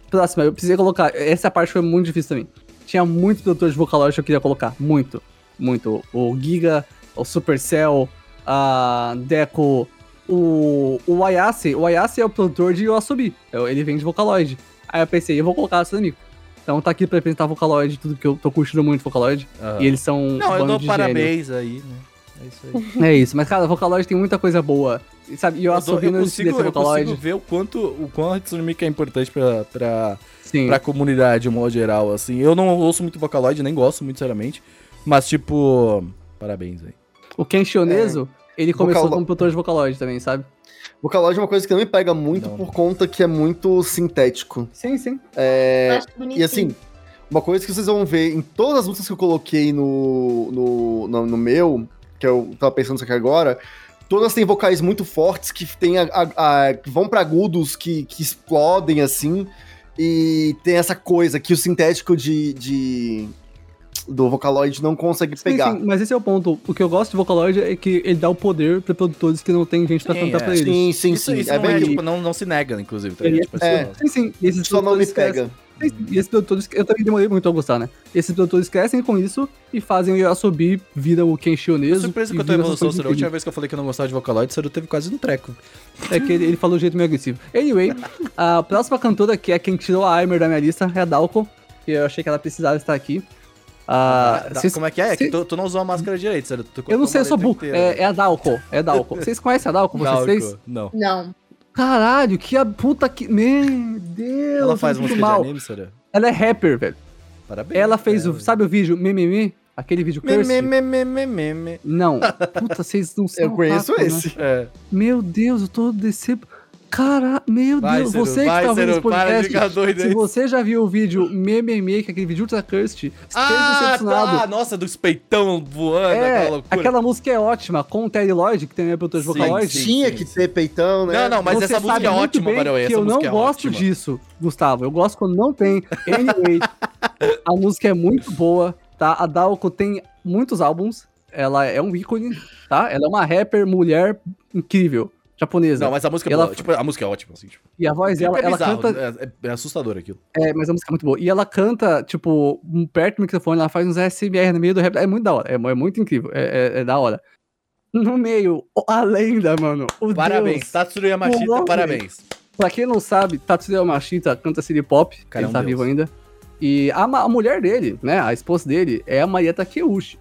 Próxima, eu precisei colocar, essa parte foi muito difícil também. Tinha muito produtor de Vocaloid que eu queria colocar, muito, muito. O Giga, o Supercell, a Deco, o, o Ayase, o Ayase é o produtor de Yoasobi, Eu- ele vem de Vocaloid. Aí eu pensei, eu vou colocar esse amigo. Então tá aqui pra apresentar Vocaloid, tudo que eu tô curtindo muito Vocaloid. Aham. E eles são um Não, eu bando dou de parabéns aí, né? É isso aí. gênio. É isso, mas cara, Vocaloid tem muita coisa boa. E, sabe, e Eu, dou- eu não consigo, eu consigo ver o quanto, o quão a Hatsune é importante pra, pra, Sim. pra comunidade, de um modo geral, assim. Eu não ouço muito Vocaloid, nem gosto muito, sinceramente. Mas, tipo, parabéns aí. O Ken Shionezo, ele começou Vocalo- como produtor de Vocaloid também, sabe? Vocaloid é uma coisa que não me pega muito Não. por conta que é muito sintético. Sim, sim. É, e assim, uma coisa que vocês vão ver em todas as músicas que eu coloquei no, no, no, no meu, que eu tava pensando isso aqui agora, todas têm vocais muito fortes que, tem a, a- a- que vão pra agudos que, que explodem assim. E tem essa coisa que o sintético de, de- do Vocaloid não consegue Sim, pegar. sim, mas esse é o ponto. O que eu gosto de Vocaloid é que ele dá o poder pra produtores que não tem gente pra Sim, cantar é. pra eles. Sim, sim, isso sim. isso é não, é, bem tipo, não, não se nega, inclusive. Tá? Tipo, é- só- Sim, sim. E esses só não me crescem. pega. E esses produtores, eu também demorei muito a gostar, né? Esses produtores crescem com isso e fazem o Yasobi, vira o Ken Tô Shionezo. surpreso e com a tua vira essas evolução, Seru. A última vez que eu falei que eu não gostava de Vocaloid, Seru teve quase um treco. É que ele, ele falou de jeito meio agressivo. Anyway, a próxima cantora, que é quem tirou a Aimer da minha lista, é a Dalco. Que eu achei que ela precisava estar aqui. Ah, Da- vocês- como é que é? É cê- tu, tu não usou a máscara direito, Seru. Tu Eu cortou não sei, eu sou burro. É, é a Dalco. É a Dalco. Vocês conhecem a Dalco, vocês? Não. Não. Caralho, que a puta que. Meu Deus, Ela faz eu música mal. de anime, Seru? Ela é rapper, velho. Parabéns. Ela fez É, o. Sabe o vídeo Mimimi? Aquele vídeo Me, curse? me, me, me, me, me, me. Não. Puta, vocês não são. Eu conheço né? esse. É. Meu Deus, eu tô decep... Cara, meu Vai, Deus, você que tá ouvindo Seru, esse podcast, doido se aí. você já viu o vídeo Meme, que é aquele vídeo Ultra Cursed, esteja Ah, decepcionado. tá! Nossa, dos peitão voando, É, aquela loucura. aquela música é ótima, com o Terry Lloyd, que também é produtor de Sim, Vocaloid. sim. Tinha que ter peitão, né? Não, não, mas Você essa música sabe é ótima, que essa eu não é gosto ótima. disso, Gustavo. Eu gosto quando não tem. Anyway, a música é muito boa, tá? A Dalco tem muitos álbuns. Ela é um ícone, tá? Ela é uma rapper mulher incrível, japonesa. Não, mas a música é Ela- boa. Tipo, a música é ótima, assim. Tipo, E a voz dela, é ela bizarro, canta. é, é- é assustador aquilo. É, mas a música é muito boa. E ela canta, tipo, um perto do microfone, ela faz uns SMR no meio do rap. É muito da hora. É, é muito incrível. É, é- é da hora. No meio, a lenda, mano. O Parabéns, Deus. Tatsuro Yamashita, Pô, parabéns. Pra quem não sabe, Tatsuya Yamashita canta city pop, Cara, é ele tá deus. vivo ainda. E a, a mulher dele, né, a esposa dele, é a Maria Takeuchi.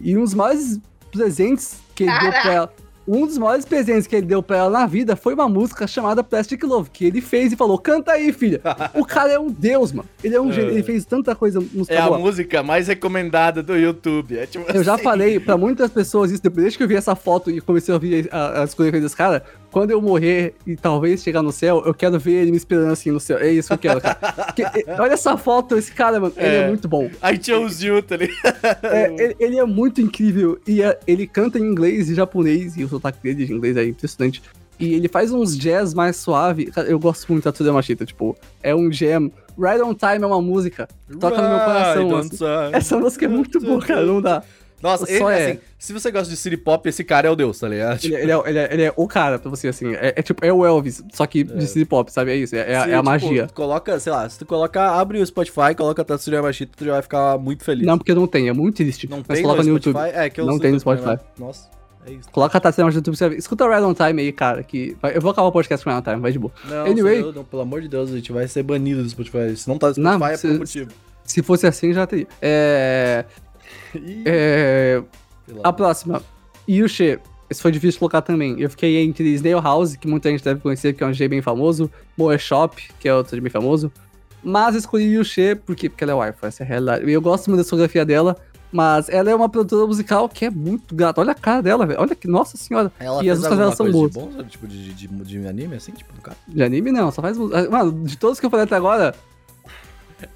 E um dos maiores presentes que ele deu pra ela, um dos maiores presentes que ele deu pra ela na vida foi uma música chamada Plastic Love, que ele fez e falou, canta aí, filha. o cara é um deus, mano. Ele é um gênio, ele fez tanta coisa música É a boa. música mais recomendada do YouTube. É tipo Eu já assim. falei pra muitas pessoas isso, depois que eu vi essa foto e comecei a ouvir a- as coisas desse cara, quando eu morrer e talvez chegar no céu, eu quero ver ele me esperando assim no céu. É isso que eu quero, cara. Porque, olha essa foto, esse cara, mano, ele É. é muito bom. I chose you, tá ligado? É, ele, ele é muito incrível e é, ele canta em inglês e japonês, e o sotaque dele de inglês é impressionante. E ele faz uns jazz mais suave. Cara, eu gosto muito da Tuda Machita, tipo, é um jam. Right on Time é uma música. Toca no meu coração. Assim. Essa música é muito boa, cara, não dá. Nossa, ele, é. assim, se você gosta de city pop, esse cara é o deus, tá ligado? Ele, ele é, ele, é, ele é o cara pra você, assim. É, é tipo, é o Elvis, só que de city pop, sabe? É isso, é, é a- Se, é a tipo, magia. Coloca, sei lá, se tu colocar, abre o Spotify, coloca Tatsuya Machita, tu já vai ficar muito feliz. Não, porque não tem, é muito triste. Não mas tem coloca no, YouTube. Spotify? É, que eu Não tem no YouTube Spotify. Nossa, é isso. Coloca a Tatsuma no YouTube, você vai ver. Escuta o Right on Time aí, cara, que... Eu vou acabar o podcast com o Right on Time, vai de boa. Não, Anyway. senhor, não, pelo amor de Deus, a gente vai ser banido do Spotify. Se não tá no Não, Spotify, é se- por um motivo. Se fosse assim, já teria. É... É... A próxima, Yushi. Esse foi difícil de colocar também. Eu fiquei entre Snail House, que muita gente deve conhecer, que é um G bem famoso, Moe Shop, que é outro G bem famoso. Mas escolhi Yushi porque, porque ela é wife, essa é a realidade. Eu gosto muito da discografia dela, mas ela é uma produtora musical que é muito gata. Olha a cara dela, velho. Olha que, nossa senhora. Ela e as músicas dela são boas. de bom, sabe? Tipo de, de, de anime, assim, tipo, cara? De anime não, só faz música. Mano, de todos que eu falei até agora,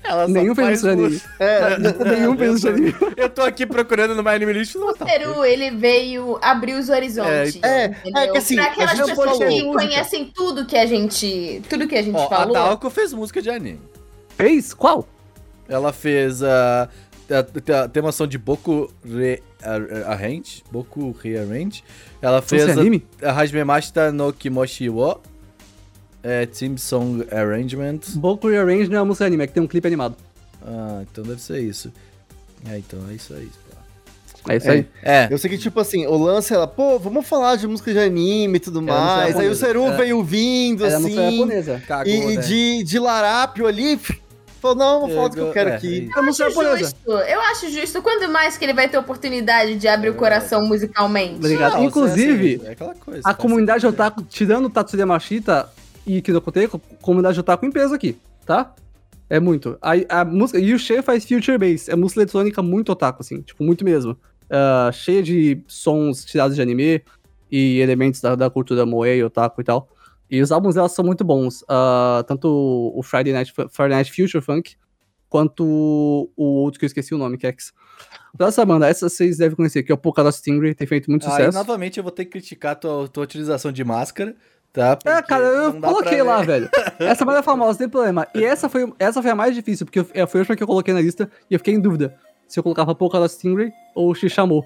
Ela nenhum fez isso de anime. É, nenhum fez isso de anime. Eu tô aqui procurando no My Anime List e não tá. Peru, ele veio abrir os horizontes. É, é, é que assim, pra a aquelas gente pessoas falou que música. conhecem tudo que a gente. Tudo que a gente Ó, a falou. Daoko fez música de anime. Fez? Qual? Ela fez a, a, a temação de Boku Re, a, Arrange, Boku Rearrange. Ela fez Fez a, anime? a Hajime Mashita no Kimoshi wo, é, Team Song Arrangement. Boku Rearrange não é uma música anime, é que tem um clipe animado. Ah, então deve ser isso. É, então é isso aí. pô. É isso É. aí. É, Eu sei que, tipo assim, o lance era, pô, vamos falar de música de anime e tudo Ela mais. Aí o. Seru É. veio vindo, Ela não assim. japonesa. cagou, E, né? de, de larápio ali, falou, não, vou falar do que eu quero É, aqui. Ela não foi acho japonesa. justo. Eu acho justo. Quando mais que ele vai ter oportunidade de abrir o coração musicalmente? Obrigado. Não, Inclusive, assim, é aquela coisa, A faz comunidade otaku, tirando o Tatsuya Machita e Kinokoteko, comunidade otaku em peso aqui, tá? É muito. A, a música. Yushi faz Future Bass. É música eletrônica muito otaku, assim. Tipo, muito mesmo. Ah, cheia de sons tirados de anime e elementos da, da cultura moe, otaku e tal. E os álbuns dela são muito bons. Ah, tanto o Friday Night, Friday Night Future Funk, quanto o outro que eu esqueci o nome, que é X. Próxima banda, essa vocês devem conhecer, que é o Polkadot Stingray, tem feito muito Aí, sucesso. novamente, eu vou ter que criticar a tua, tua utilização de máscara, tá? É, cara, eu coloquei lá, velho. Essa banda é famosa, não tem problema. E essa foi, essa foi a mais difícil, porque eu- é, foi a última que eu coloquei na lista e eu fiquei em dúvida se eu colocava Polkadot Stingray ou Shishamo,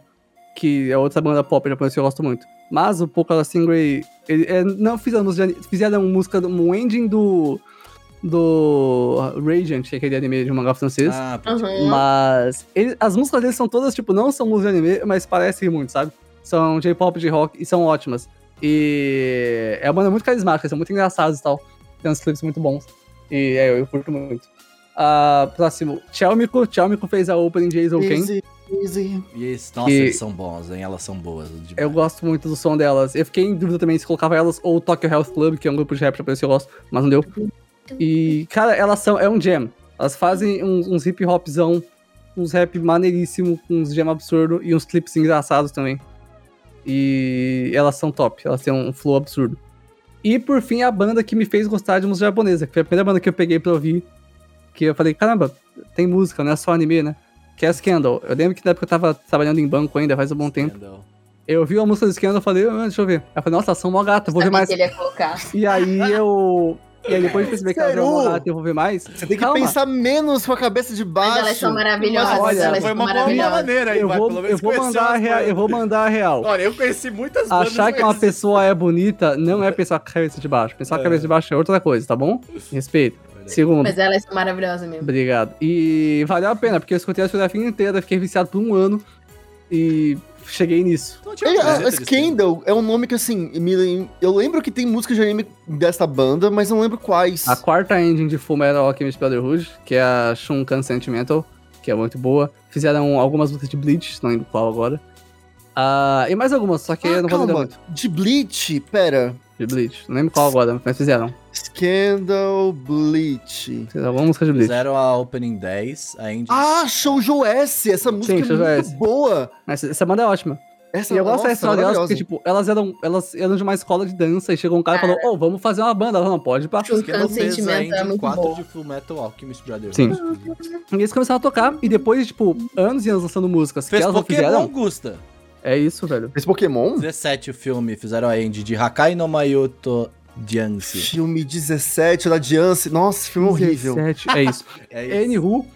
que é outra banda pop japonesa que eu gosto muito. Mas o Polkadot Stingray, ele, é, não fizeram música, de- fizeram música, um ending do do Radiant, que é aquele anime de mangá francês. Ah, Uhum. Mas ele- as músicas deles são todas, tipo, não são músicas de anime, mas parecem muito, sabe? São J-pop de rock e são ótimas. E é uma banda muito carismática, são muito engraçados e tal. Tem uns clipes muito bons. E é, eu curto muito. Ah, próximo, Chelmico. Chelmico fez a opening de Ace Ken. Easy, easy. E esse- nossa, E- eles são bons, hein? Elas são boas. demais. Eu gosto muito do som delas. Eu fiquei em dúvida também se colocava elas ou o Tokyo Health Club, que é um grupo de rap japonês que eu gosto, mas não deu. E, cara, elas são. É um jam. Elas fazem uns, uns hip hopzão, uns rap maneiríssimo, uns jam absurdo e uns clipes engraçados também. E elas são top, elas têm um flow absurdo. E por fim, a banda que me fez gostar de música japonesa, que foi a primeira banda que eu peguei pra ouvir. Que eu falei, caramba, tem música, não é só anime, né? Que é a Scandal. Eu lembro que na época eu tava trabalhando em banco ainda, faz um bom tempo. Scandal. Eu vi a música do Scandal e falei, ah, deixa eu ver. Eu falei, nossa, são mó gata, vou ver mais. que ele ia colocar. E aí eu. E aí depois de perceber que elas eram mó Sério? gata, eu vou ver mais. Você tem que Calma. pensar menos com a cabeça de baixo. Mas elas são maravilhosas. Olha, elas Foi são uma boa maneira aí, Eu vou, pelo eu menos vou mandar a real, eu vou mandar a real. Olha, eu conheci muitas bandas. Achar que uma pessoa é bonita não é pensar com a cabeça de baixo. Pensar com a cabeça de baixo é outra coisa, tá bom? Respeito. Segundo. Mas elas são maravilhosas mesmo. Obrigado. E valeu a pena, porque eu escutei a discografia inteira, fiquei viciado por um ano e cheguei nisso. Tinha Ele, a, a Scandal é um nome que, assim, me eu lembro que tem música de anime dessa banda, mas não lembro quais. A quarta engine de Full Metal Alchemist Brotherhood, que é a Shunkan Sentimental, que é muito boa. Fizeram algumas músicas de Bleach, não lembro qual agora. Ah, e mais algumas, só que Ah, eu não vou lembrar calma, muito. de Bleach, pera. De Bleach. Não lembro qual agora, mas fizeram. Scandal Bleach. Fizeram alguma música de Bleach. Fizeram a Opening 10, a Indy. Ah, Shoujo S! Essa música é Shoujo muito S. boa! Mas essa banda é ótima. Essa e eu gosto nossa, da história delas porque, tipo, elas eram, elas eram de uma escola de dança e chegou um cara e falou, ô, vamos fazer uma banda. Ela não pode, pá. Shunkan Scandal fez a Sentimento é Indy muito 4 bom. de Full Metal Alchemist Brotherhood. Sim. E eles começaram a tocar, e depois de, tipo, anos e anos lançando músicas Fez que elas não Pokémon, fizeram, Gusta. É isso, velho. Esse Pokémon? 17 o filme, fizeram a end de Hakai no Mayoto Jianse. Filme 17 da Diance. Nossa, filme é horrível. 17, É isso. É isso. Anywho,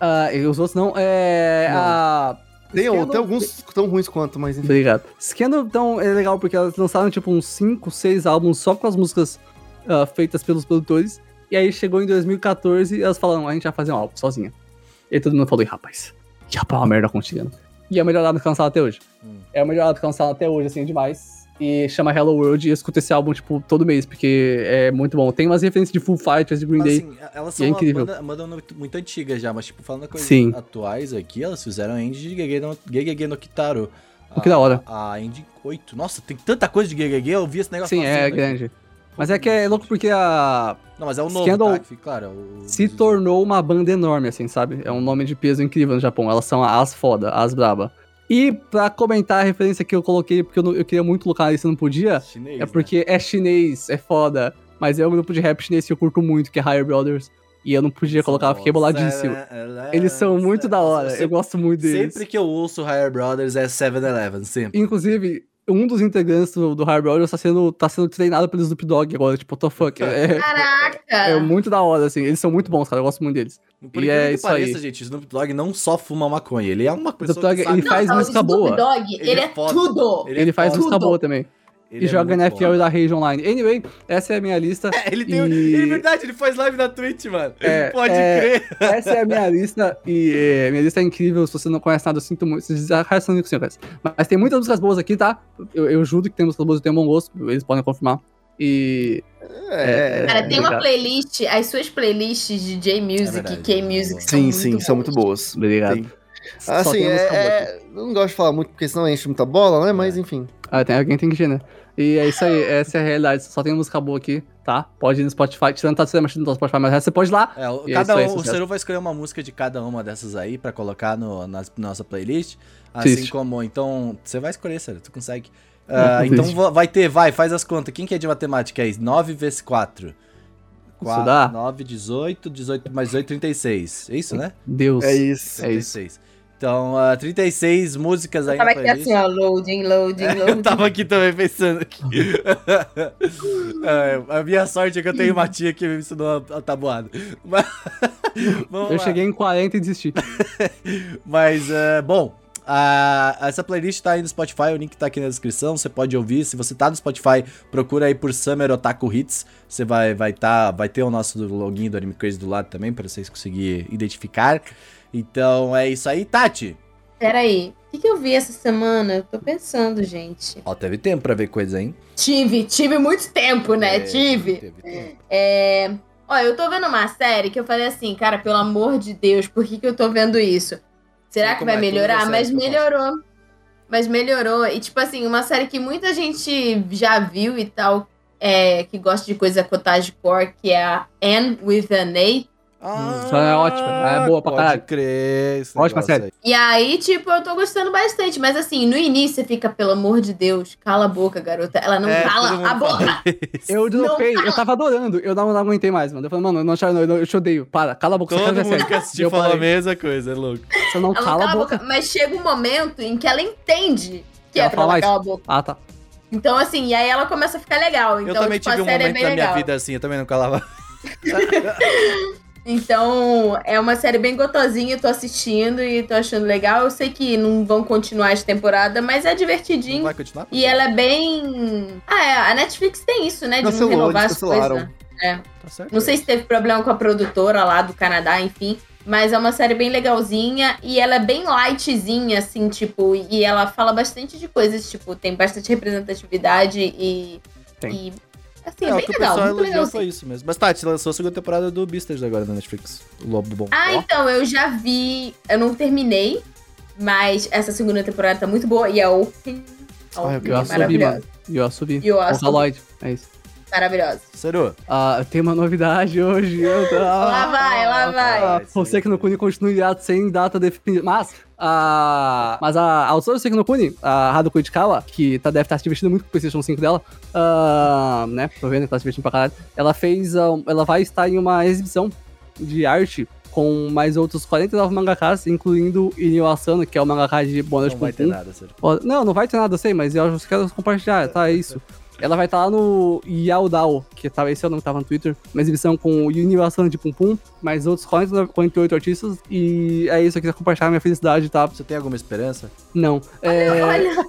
ah, e os outros não. É. Não. A. Tem, Scandal- tem alguns tão ruins quanto, mas enfim. Obrigado. Scandal, então, é legal porque elas lançaram, tipo, uns 5, 6 álbuns só com as músicas ah, feitas pelos produtores. E aí chegou em 2014 e elas falaram, a gente vai fazer um álbum sozinha. E aí todo mundo falou, "Ih, rapaz, que rapaz, uma merda contigo. E é o melhor álbum que lançaram até hoje. Hum. É o melhor álbum que lançaram até hoje, assim, demais. E chama Hello World e eu escuto esse álbum, tipo, todo mês, porque é muito bom. Tem umas referências de Full Fighters, de Green Mas, Day. assim, elas são é uma incrível. banda, banda muito, antiga já, mas tipo, falando coisas Sim. atuais aqui, elas fizeram end de Gegege no, Gegege no Kitaro. Que da hora. A, end 8. Nossa, tem tanta coisa de Gegege, eu vi esse negócio Sim, é passando aqui. Mas é que é louco porque a Não, mas é o Scandal tá? Fica claro. o- se tornou uma banda enorme, assim, sabe? É um nome de peso incrível no Japão. Elas são as foda, as braba. E pra comentar a referência que eu coloquei, porque eu, não- eu queria muito colocar isso e não podia, Chinês, é né? porque é chinês, é foda. Mas é um grupo de rap chinês que eu curto muito, que é Higher Brothers. E eu não podia colocar, eu fiquei boladíssimo. Eles são muito da hora, eu gosto muito deles. Sempre que eu ouço Higher Brothers é 7-Eleven, sempre. Inclusive, um dos integrantes do, do Higher Brothers tá sendo, tá sendo treinado pelo Snoop Dogg agora, tipo, what the fuck. É, Caraca! é muito da hora, assim. Eles são muito bons, cara, eu gosto muito deles. Por E é que isso pareça, aí. gente, o Snoop Dogg não só fuma maconha, ele é uma pessoa Dogg, que sabe... ele faz não, música o Snoop boa. Dogg, Ele ele, é é, foda. tudo. Ele, faz foda. música Tudo. boa também. Ele e é joga NFL foda. da Rage Online. Anyway, essa é a minha lista. É, ele tem... E- Ele, é verdade, ele faz live na Twitch, mano. É, Pode é, crer. Essa é a minha lista. E é, minha lista é incrível. Se você não conhece nada, eu sinto muito. Vocês arrastam que você conhece. Mas tem muitas músicas boas aqui, tá? Eu, eu juro que tem músicas boas e tem um bom gosto. Eles podem confirmar. E. É, Cara, tem uma playlist, as suas playlists de J-Music verdade, e K-Music é são Sim, muito sim, são muito boas. Obrigado. Só Assim, é, é, eu não gosto de falar muito porque senão enche muita bola, né? Mas enfim. Ah, tem alguém tem que ir, né? E é isso aí, essa é a realidade. Só tem música boa aqui, tá? Pode ir no Spotify. Tirando tá sendo no Spotify, mas você pode ir lá. É, o- é cada aí, um, o. Seru vai escolher uma música de cada uma dessas aí pra colocar no, na nossa playlist. Assim Triste. como, então, você vai escolher, Seru, tu consegue. Não então vai ter, vai, faz as contas. Quem que é de matemática aí? 9 vezes 4. Isso dá? 9, 18, 18 mais 8, 36. É isso, né? Deus. É isso. É isso. 36. Então, ah, 36 músicas aí Tava aqui playlist. assim, ó, loading, loading, loading. Eu tava aqui também pensando aqui. É, a minha sorte é que eu tenho uma tia que me ensinou a, a tabuada. Mas, vamos Eu lá. cheguei em 40 e desisti. Mas, é, bom, essa playlist tá aí no Spotify, o link tá aqui na descrição, você pode ouvir. Se você tá no Spotify, procura aí por Summer Otaku Hits. Você vai, vai, tá, vai ter o nosso login do Anime Crazy do lado também, pra vocês conseguirem identificar. Então é isso aí, Tati. Peraí, o que, que eu vi essa semana? Eu tô pensando, gente. Ó, teve tempo pra ver coisa, hein? Tive, tive muito tempo, né? É, tive. Teve tempo. É... Ó, eu tô vendo uma série que eu falei assim, cara, pelo amor de Deus, por que, que eu tô vendo isso? Será Sei que vai é, melhorar? as Mas melhorou. Mas melhorou. E, tipo assim, uma série que muita gente já viu e tal, é, que gosta de coisa cottagecore, que é a Anne with an A. Isso é ótimo, é boa pra pode caralho. crer. esse Ótima série. aí. E aí, tipo, eu tô gostando bastante. Mas assim, no início você fica, pelo amor de Deus, cala a boca, garota. Ela não É, cala a boca. Eu dropei, Não, eu tava adorando. Eu não, não aguentei mais, mano. Eu falei, mano, eu não, não, eu, eu te odeio. Para, cala a boca, você Todo mundo sério. que assistiu Eu fala a mesma coisa, é louco. Você não Ela cala a boca. Mas chega um momento em que ela entende que Ela é pra ela calar a boca. Ah, tá. Então, assim, e aí ela começa a ficar legal. Então, eu também tipo, tive a um série é momento bem na minha legal. vida assim, eu também não calava. Então, é uma série bem gotosinha, tô assistindo e tô achando legal. Eu sei que não vão continuar esta temporada, mas é Não divertidinho. vai continuar? E ela é bem. Ah, é, a Netflix tem isso, né? De não renovar as coisas. É. Tá certo. Não sei se teve problema com a produtora lá do Canadá, enfim. Mas é uma série bem legalzinha e ela é bem lightzinha, assim, tipo, e ela fala bastante de coisas, tipo, tem bastante representatividade e. Tem. E, assim, É, é, o bem que o legal, pessoal muito elogiou legal. foi isso mesmo. Mas Tati, lançou a segunda temporada do Beastars agora na Netflix. O Lobo Bom. Ah, Ó, então, eu já vi. Eu não terminei, mas essa segunda temporada tá muito boa e a Open. A Ah, eu é assubi, maravilhosa. mano. E eu assubi. Eu assubi. É isso. Maravilhosa. Seru. Ah, tem uma novidade hoje. eu tô- Lá vai, lá vai. Ah, você que no Kuni continua irado sem data definida. Mas, a, mas a autora do no Kuni, a Haruko Ichikawa, que tá, deve estar se divertindo muito com o PlayStation 5 dela, ah, né? Tô vendo que tá se divertindo pra caralho. Ela fez. ah, ela vai estar em uma exibição de arte com mais outros 49 mangakas, incluindo Inyo Asano, que é o mangaka de Boa Noite Não vai ter nada, sério. Não, não vai ter nada, eu sei, mas eu quero compartilhar, tá? É isso. Ela vai estar lá no Yaodao, que tava, esse é o nome que tava no Twitter, uma exibição com o Universal de Pum Pum, mais outros 40, 48 artistas, e é isso, eu queria compartilhar minha felicidade, tá? Você tem alguma esperança? Não. É. Olha,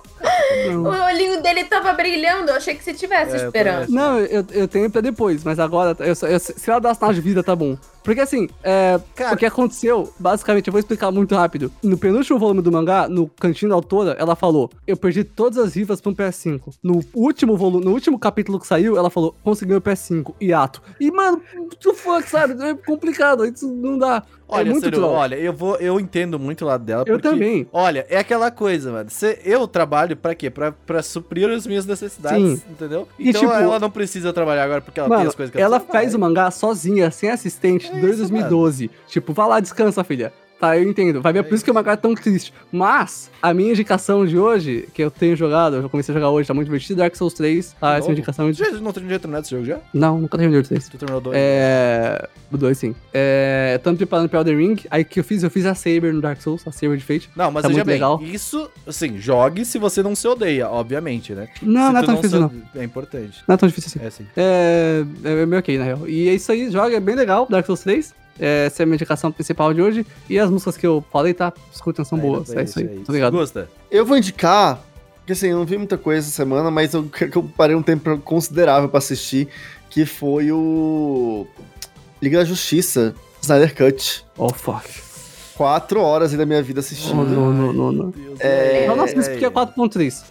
não. o olhinho dele tava brilhando. Eu achei que você tivesse É, esperança. Não, eu, eu tenho pra depois, mas agora, eu, só- eu- se ela dar sinal de vida, tá bom. Porque assim, é, Cara- o que aconteceu, basicamente, eu vou explicar muito rápido. No penúltimo volume do mangá, no cantinho da autora, ela falou: Eu perdi todas as vivas pro PS5. No último volume, no último capítulo que saiu, ela falou: Conseguiu o PS5, hiato. E, mano, the fuck, sabe? É complicado, isso não dá. Olha, é muito troll. olha, eu vou, eu entendo muito o lado dela. Eu porque, também. Olha, é aquela coisa, mano. Cê- eu trabalho pra quê? Pra, pra suprir as minhas necessidades, Sim. entendeu? E, então tipo, ela não precisa trabalhar agora porque ela tem Mano, as coisas que ela precisa. faz o mangá sozinha, sem assistente, 2002, 2012. Mano. Tipo, vá lá, descansa, filha. Tá, eu entendo. Vai ver É por isso que o mangá é tão triste. Mas, a minha indicação de hoje, que eu tenho jogado, eu já comecei a jogar hoje, tá muito divertido, Dark Souls 3. Tá, essa é indicação de. Já não terminou esse jogo já? Não, nunca terminei o 3. Tu terminou dois? É. O 2, sim. É. Tô me preparando pra Elden Ring. Aí que eu fiz, eu fiz a Saber no Dark Souls, a Saber de Fate. Não, mas tá muito bem, legal. isso, assim, jogue se você não se odeia, obviamente, né? Não, Se não é tão difícil, não. É importante. Não é tão difícil assim. É assim. É, é meio ok, na real. E é isso aí, joga, é bem legal, Dark Souls 3. É, essa é a minha indicação principal de hoje. E as músicas que eu falei, tá? Escutem, são boas. É, isso aí. Muito obrigado. Gosta? Eu vou indicar, porque assim, eu não vi muita coisa essa semana, mas eu, eu parei um tempo considerável pra assistir, que foi o Liga da Justiça, Snyder Cut. Oh, fuck. Quatro horas aí da minha vida assistindo. Oh, não, não, não, não. É, Não, nossa, mas porque é 4.3.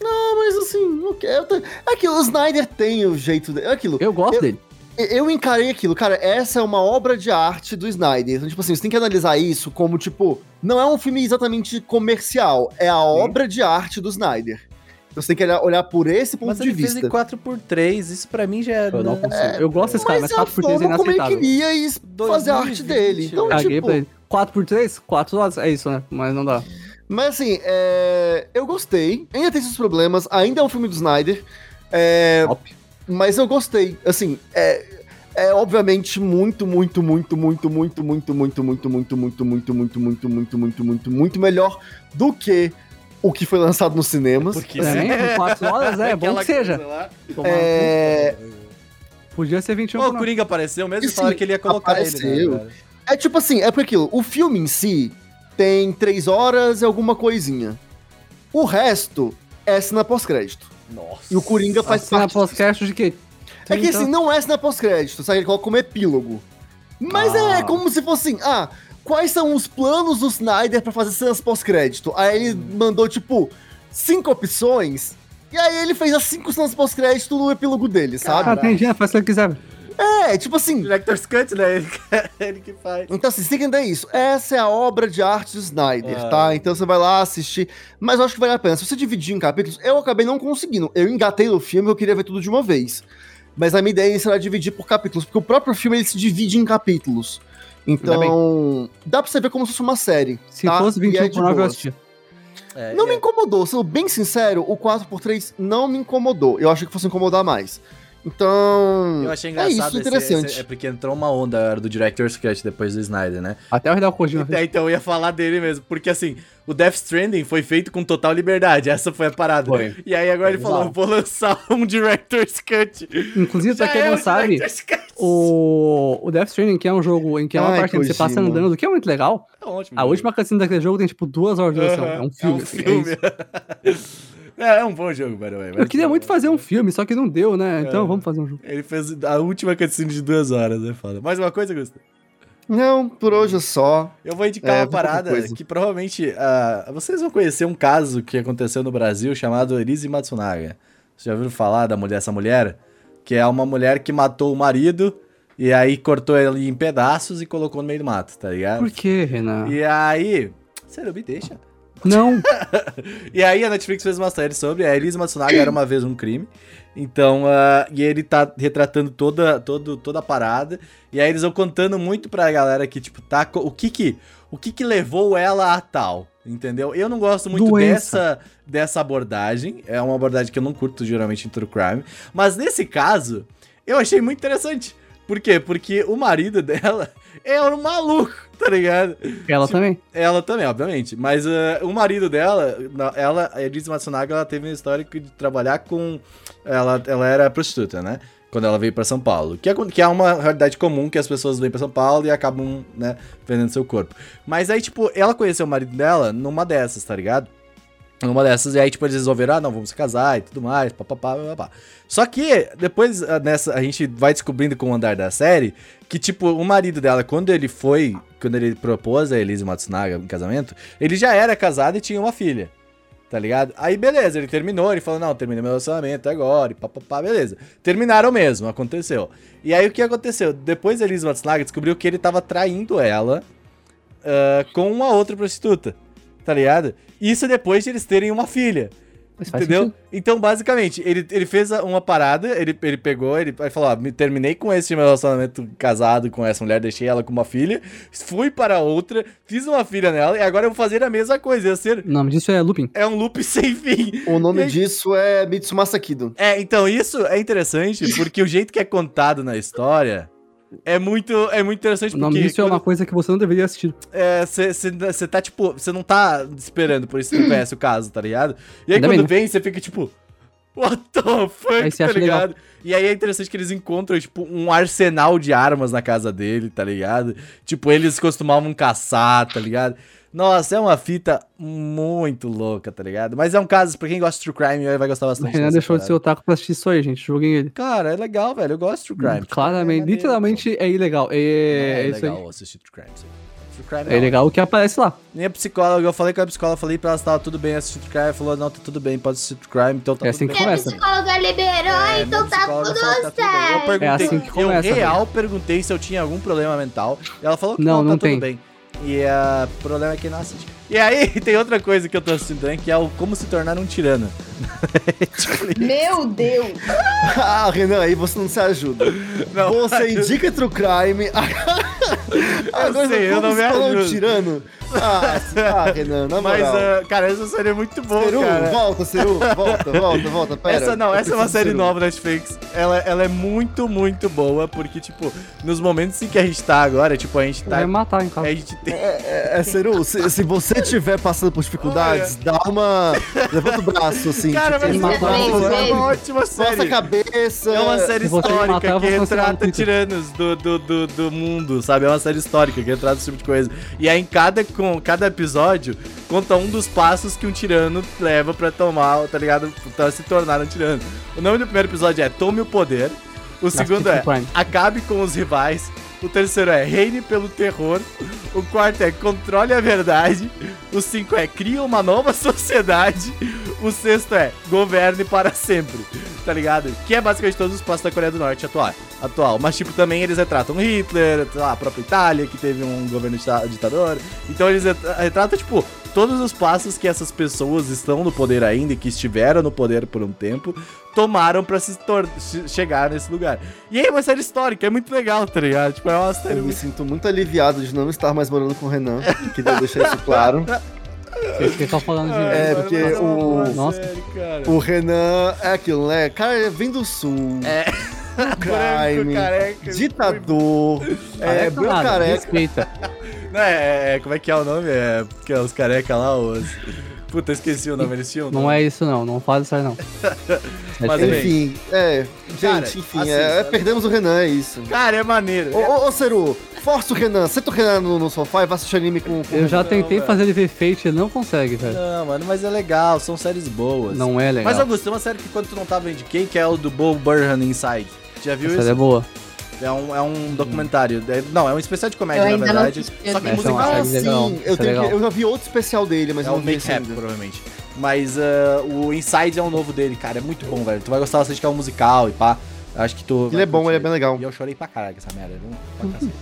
Não, mas assim, eu tô- é que o Snyder tem o jeito dele. É aquilo. Eu gosto Eu- dele. Eu encarei aquilo, cara, essa é uma obra de arte do Snyder. Então, tipo assim, você tem que analisar isso como, tipo, não é um filme exatamente comercial, é a obra de arte do Snyder. Então você tem que olhar, olhar por esse ponto Mas de ele fez vista. em 4x3, isso pra mim já é... Eu não consigo. eu gosto desse cara, mas Mas é a 4x3 é forma como ele inaceitável. queria is- fazer a arte 2020, dele. Então, Caguei tipo, pra ele. 4x3? 4 horas? É isso, né? Mas não dá. Mas assim, é, eu gostei. Ainda tem seus problemas, ainda é um filme do Snyder. É, Top. Mas eu gostei. Assim, é, é obviamente muito, muito, muito, muito, muito, muito, muito, muito, muito, muito, muito, muito, muito, muito, muito, muito, muito melhor do que o que foi lançado nos cinemas. Porque por 4 horas, é bom que seja. É. Podia ser 21 Pô, por o. Coringa apareceu mesmo e E falaram que ele ia colocar ele, apareceu. né, é tipo assim, é porque aquilo, o filme em si tem três horas e alguma coisinha. O resto é cena pós-crédito. Nossa. E o Coringa faz A cena parte pós-cast de quê? É que 30? assim, não é cena pós-crédito, sabe? Ele coloca como epílogo. Mas Ah. é como se fosse assim, ah, quais são os planos do Snyder pra fazer cenas pós-crédito? Aí ele mandou, tipo, cinco opções, e aí ele fez as cinco cenas pós-crédito no epílogo dele, Ah, sabe? tem dinheiro, faz o que ele quiser. É, tipo assim. Director's Cut, né? Ele, ele que faz. Então, assim, você tem que entender isso. Essa é a obra de arte do Snyder, Ah. tá? Então você vai lá assistir. Mas eu acho que vale a pena. Se você dividir em capítulos, eu acabei não conseguindo. Eu engatei no filme, eu queria ver tudo de uma vez. Mas a minha ideia será dividir por capítulos, porque o próprio filme ele se divide em capítulos. Então, dá pra você ver como se fosse uma série. Se tá? fosse E é 21 de por 9, eu assistia. É, Não é. me incomodou, sendo bem sincero, o 4x3 não me incomodou. Eu achei que fosse incomodar mais. Então. Eu achei é engraçado isso, esse- interessante. esse- é porque entrou uma onda era do Director's Cut depois do Snyder, né? Até o Hideo Kojima. É, então eu ia falar dele mesmo, porque assim, o Death Stranding foi feito com total liberdade, essa foi a parada. Foi. E aí agora ele Exato. falou, vou lançar um Director's Cut. Inclusive, pra quem é não o sabe, o, o Death Stranding, que é um jogo em que é uma Ai, parte que você passa andando, que é muito legal. É ótimo. A última cutscene daquele jogo tem, tipo, duas horas de duração. Aham, É um filme, assim, é isso. É, é um bom jogo, by the way. Eu queria muito fazer um filme, só que não deu, né? Então É. vamos fazer um jogo. Ele fez a última cutscene de duas horas, é foda. Mais uma coisa, Gusto? Não, por hoje é só. Eu vou indicar É, uma parada que provavelmente ah, vocês vão conhecer um caso que aconteceu no Brasil chamado Elise Matsunaga. Vocês já ouviram falar da mulher, essa mulher? Que é uma mulher que matou o marido e aí cortou ele em pedaços e colocou no meio do mato, tá ligado? Por que, Renan? E aí. Sério, me deixa. Não. E aí a Netflix fez uma série sobre a Elise Matsunaga era uma vez um crime. Então, ah, e ele tá retratando toda, todo, toda a parada. E aí eles vão contando muito pra galera que, tipo, tá. O que que, o que que levou ela a tal? Entendeu? Eu não gosto muito Doença. dessa, dessa abordagem. É uma abordagem que eu não curto geralmente em True Crime. Mas nesse caso, eu achei muito interessante. Por quê? Porque o marido dela é um maluco, tá ligado? Ela Tipo, também. Ela também, obviamente. Mas ah, o marido dela, ela, a Elise Matsunaga, ela teve um histórico de trabalhar com. Ela, ela era prostituta, né? Quando ela veio pra São Paulo. Que é, que é uma realidade comum que as pessoas vêm pra São Paulo e acabam, né, vendendo seu corpo. Mas aí, tipo, ela conheceu o marido dela numa dessas, tá ligado? Numa dessas, e aí, tipo, eles resolveram, ah, não, vamos se casar e tudo mais, papapá, papapá. Só que, depois, ah, nessa, a gente vai descobrindo com o andar da série, que, tipo, o marido dela, quando ele foi, quando ele propôs a Elise Matsunaga em casamento, ele já era casado e tinha uma filha, tá ligado? Aí, beleza, ele terminou, ele falou, não, terminei meu relacionamento agora, e papapá, beleza. Terminaram mesmo, aconteceu. E aí, o que aconteceu? Depois a Elise Matsunaga descobriu que ele tava traindo ela ah, com uma outra prostituta, tá ligado? Isso depois de eles terem uma filha. Mas Entendeu? Então, basicamente, ele, ele fez uma parada, ele, ele pegou, ele, ele falou: ó, me terminei com esse meu relacionamento casado com essa mulher, deixei ela com uma filha, fui para outra, fiz uma filha nela, e agora eu vou fazer a mesma coisa. Ia ser. O nome disso é looping. É um loop sem fim. O nome aí- disso é Mitsumasa Kido. É, então isso é interessante, porque o jeito que é contado na história é muito, é muito interessante, O nome porque disso é uma coisa que você não deveria assistir. você tá, tipo, você não tá esperando, por isso que não conhece o caso, tá ligado? E aí Ainda quando né? vem, você fica tipo, what the fuck, tá acha legal. ligado? E aí é interessante que eles encontram, tipo, um arsenal de armas na casa dele, tá ligado? Tipo, eles costumavam caçar, tá ligado? Nossa, é uma fita muito louca, tá ligado? Mas é um caso, pra quem gosta de true crime, vai gostar O bastante. Renan deixou de ser otaku pra assistir isso aí, gente. Joguem ele. Cara, é legal, velho. Eu gosto de true crime. Claramente, É literalmente é ilegal. É, é, é, isso aí. legal assistir true crime. sim. True crime É legal o que aparece lá. Minha psicóloga, eu falei com a psicóloga, falei pra ela se tava tudo bem assistir True Crime, ela falou, não, tá tudo bem, pode assistir True Crime, então tá É tudo assim bem. que Minha começa. psicóloga liberou, É, então minha tá psicóloga tudo falou, tá tudo bem. Eu certo. perguntei, É assim que eu começa, real perguntei se eu tinha algum problema mental, e ela falou que Não, não, não tá tem. tudo bem. E ah, o problema é que não assiste. E aí, tem outra coisa que eu tô assistindo também, que é o Como Se Tornar um Tirano. Meu Deus. Ah, Renan, aí você não se ajuda. Não, você indica True Crime. Agora sei, eu como não se me fala um ajudo. tirano. Ah, ah, Renan, na Mas, moral. ah, cara, essa série é muito boa, Ceru, cara. volta, Ceru, volta, volta, volta, pera. essa não, Eu essa é uma série nova da Netflix. Ela, ela é muito, muito boa, porque, tipo, nos momentos em que a gente tá agora, tipo, a gente tá. Vai matar casa. A gente tem. É, é, Ceru, se, se você estiver passando por dificuldades, dá uma. Levanta o braço, assim. Cara, tipo, mas ele é, ele. é uma ótima série. cabeça. É uma série histórica matar, que retrata tiranos do, do, do, do mundo, sabe? É uma série histórica que retrata esse tipo de coisa. E aí, em cada, com, cada episódio, conta um dos passos que um tirano leva pra tomar, tá ligado? Pra se tornar um tirano. O nome do primeiro episódio é Tome o Poder. O segundo é. Acabe com os rivais. O terceiro é Reine pelo Terror. O quarto é Controle a Verdade. O cinco é Cria uma nova sociedade. O sexto é Governe para sempre. Tá ligado? Que é basicamente todos os passos da Coreia do Norte atual. atual. Mas, tipo, também eles retratam Hitler, a própria Itália, que teve um governo dita- ditador. Então eles retra- retratam, tipo, todos os passos que essas pessoas estão no poder ainda e que estiveram no poder por um tempo tomaram pra se chegar nesse lugar. E aí é uma série histórica, é muito legal, tá ligado? Tipo, é uma série Eu me sinto muito aliviado de não estar mais morando com o Renan. Queria deixar isso claro. Vocês que estão falando de. É, porque é o- Nossa. O Renan é aquilo, né? Cara, ele vem do sul. É. crime, careca. ditador. É, Careca branco nada, careca. Respeita. Não, é, é- como é que é o nome? É, que é os careca lá, os... Puta, esqueci o nome, eles tinham Não é isso, não. Não faz isso aí, não. Mas. Enfim, é. Gente, Cara, enfim, assista. é, perdemos o Renan, é isso. Cara, é maneiro. Ô, ô, ô, Ceru, força o Renan. Senta o Renan no, no sofá e vai assistir anime com, com Eu já Não, tentei velho. fazer ele ver Fate, ele não consegue, velho. Não, mano, mas é legal, são séries boas. Não é legal. Mas, Augusto, tem uma série que quando tu não tava eu indiquei, que é o do Bo Burnham Inside. Já viu Essa isso? é boa. É um, é um documentário. É- não, é um especial de comédia, Eu na verdade. Só que é uma musical. Ah, sim. Eu, é tenho que- eu já vi outro especial dele, mas É não vi Make esse ainda. provavelmente. Mas ah, o Inside é um novo dele, cara. É muito bom, velho. Tu vai gostar bastante que é um musical e pá. Acho que tu. Ele é bom, ele é bem legal. E eu chorei pra caralho com essa merda, viu? Pra cacete.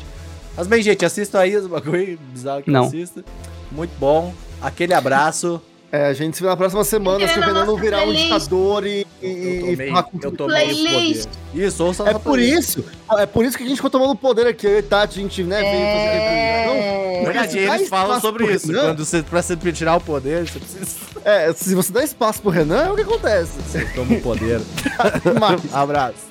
Mas bem, gente, assistam aí os bagulho bizarro que Não. eu assisto. Muito bom. Aquele abraço. É, a gente se vê na próxima semana se o não nossa virar um ditador e, e, Eu e tomei, com eu tomei o poder. Playlist. Isso, ouça É por isso, é por isso que a gente ficou tomando poder aqui, eu e Tati, a gente, né, veio fazer É... Verdade, Dá eles falam sobre isso. Renan. Quando você, pra você tirar o poder, você precisa. É, se você dá espaço pro Renan, é o que acontece. Você toma o poder. Abraço.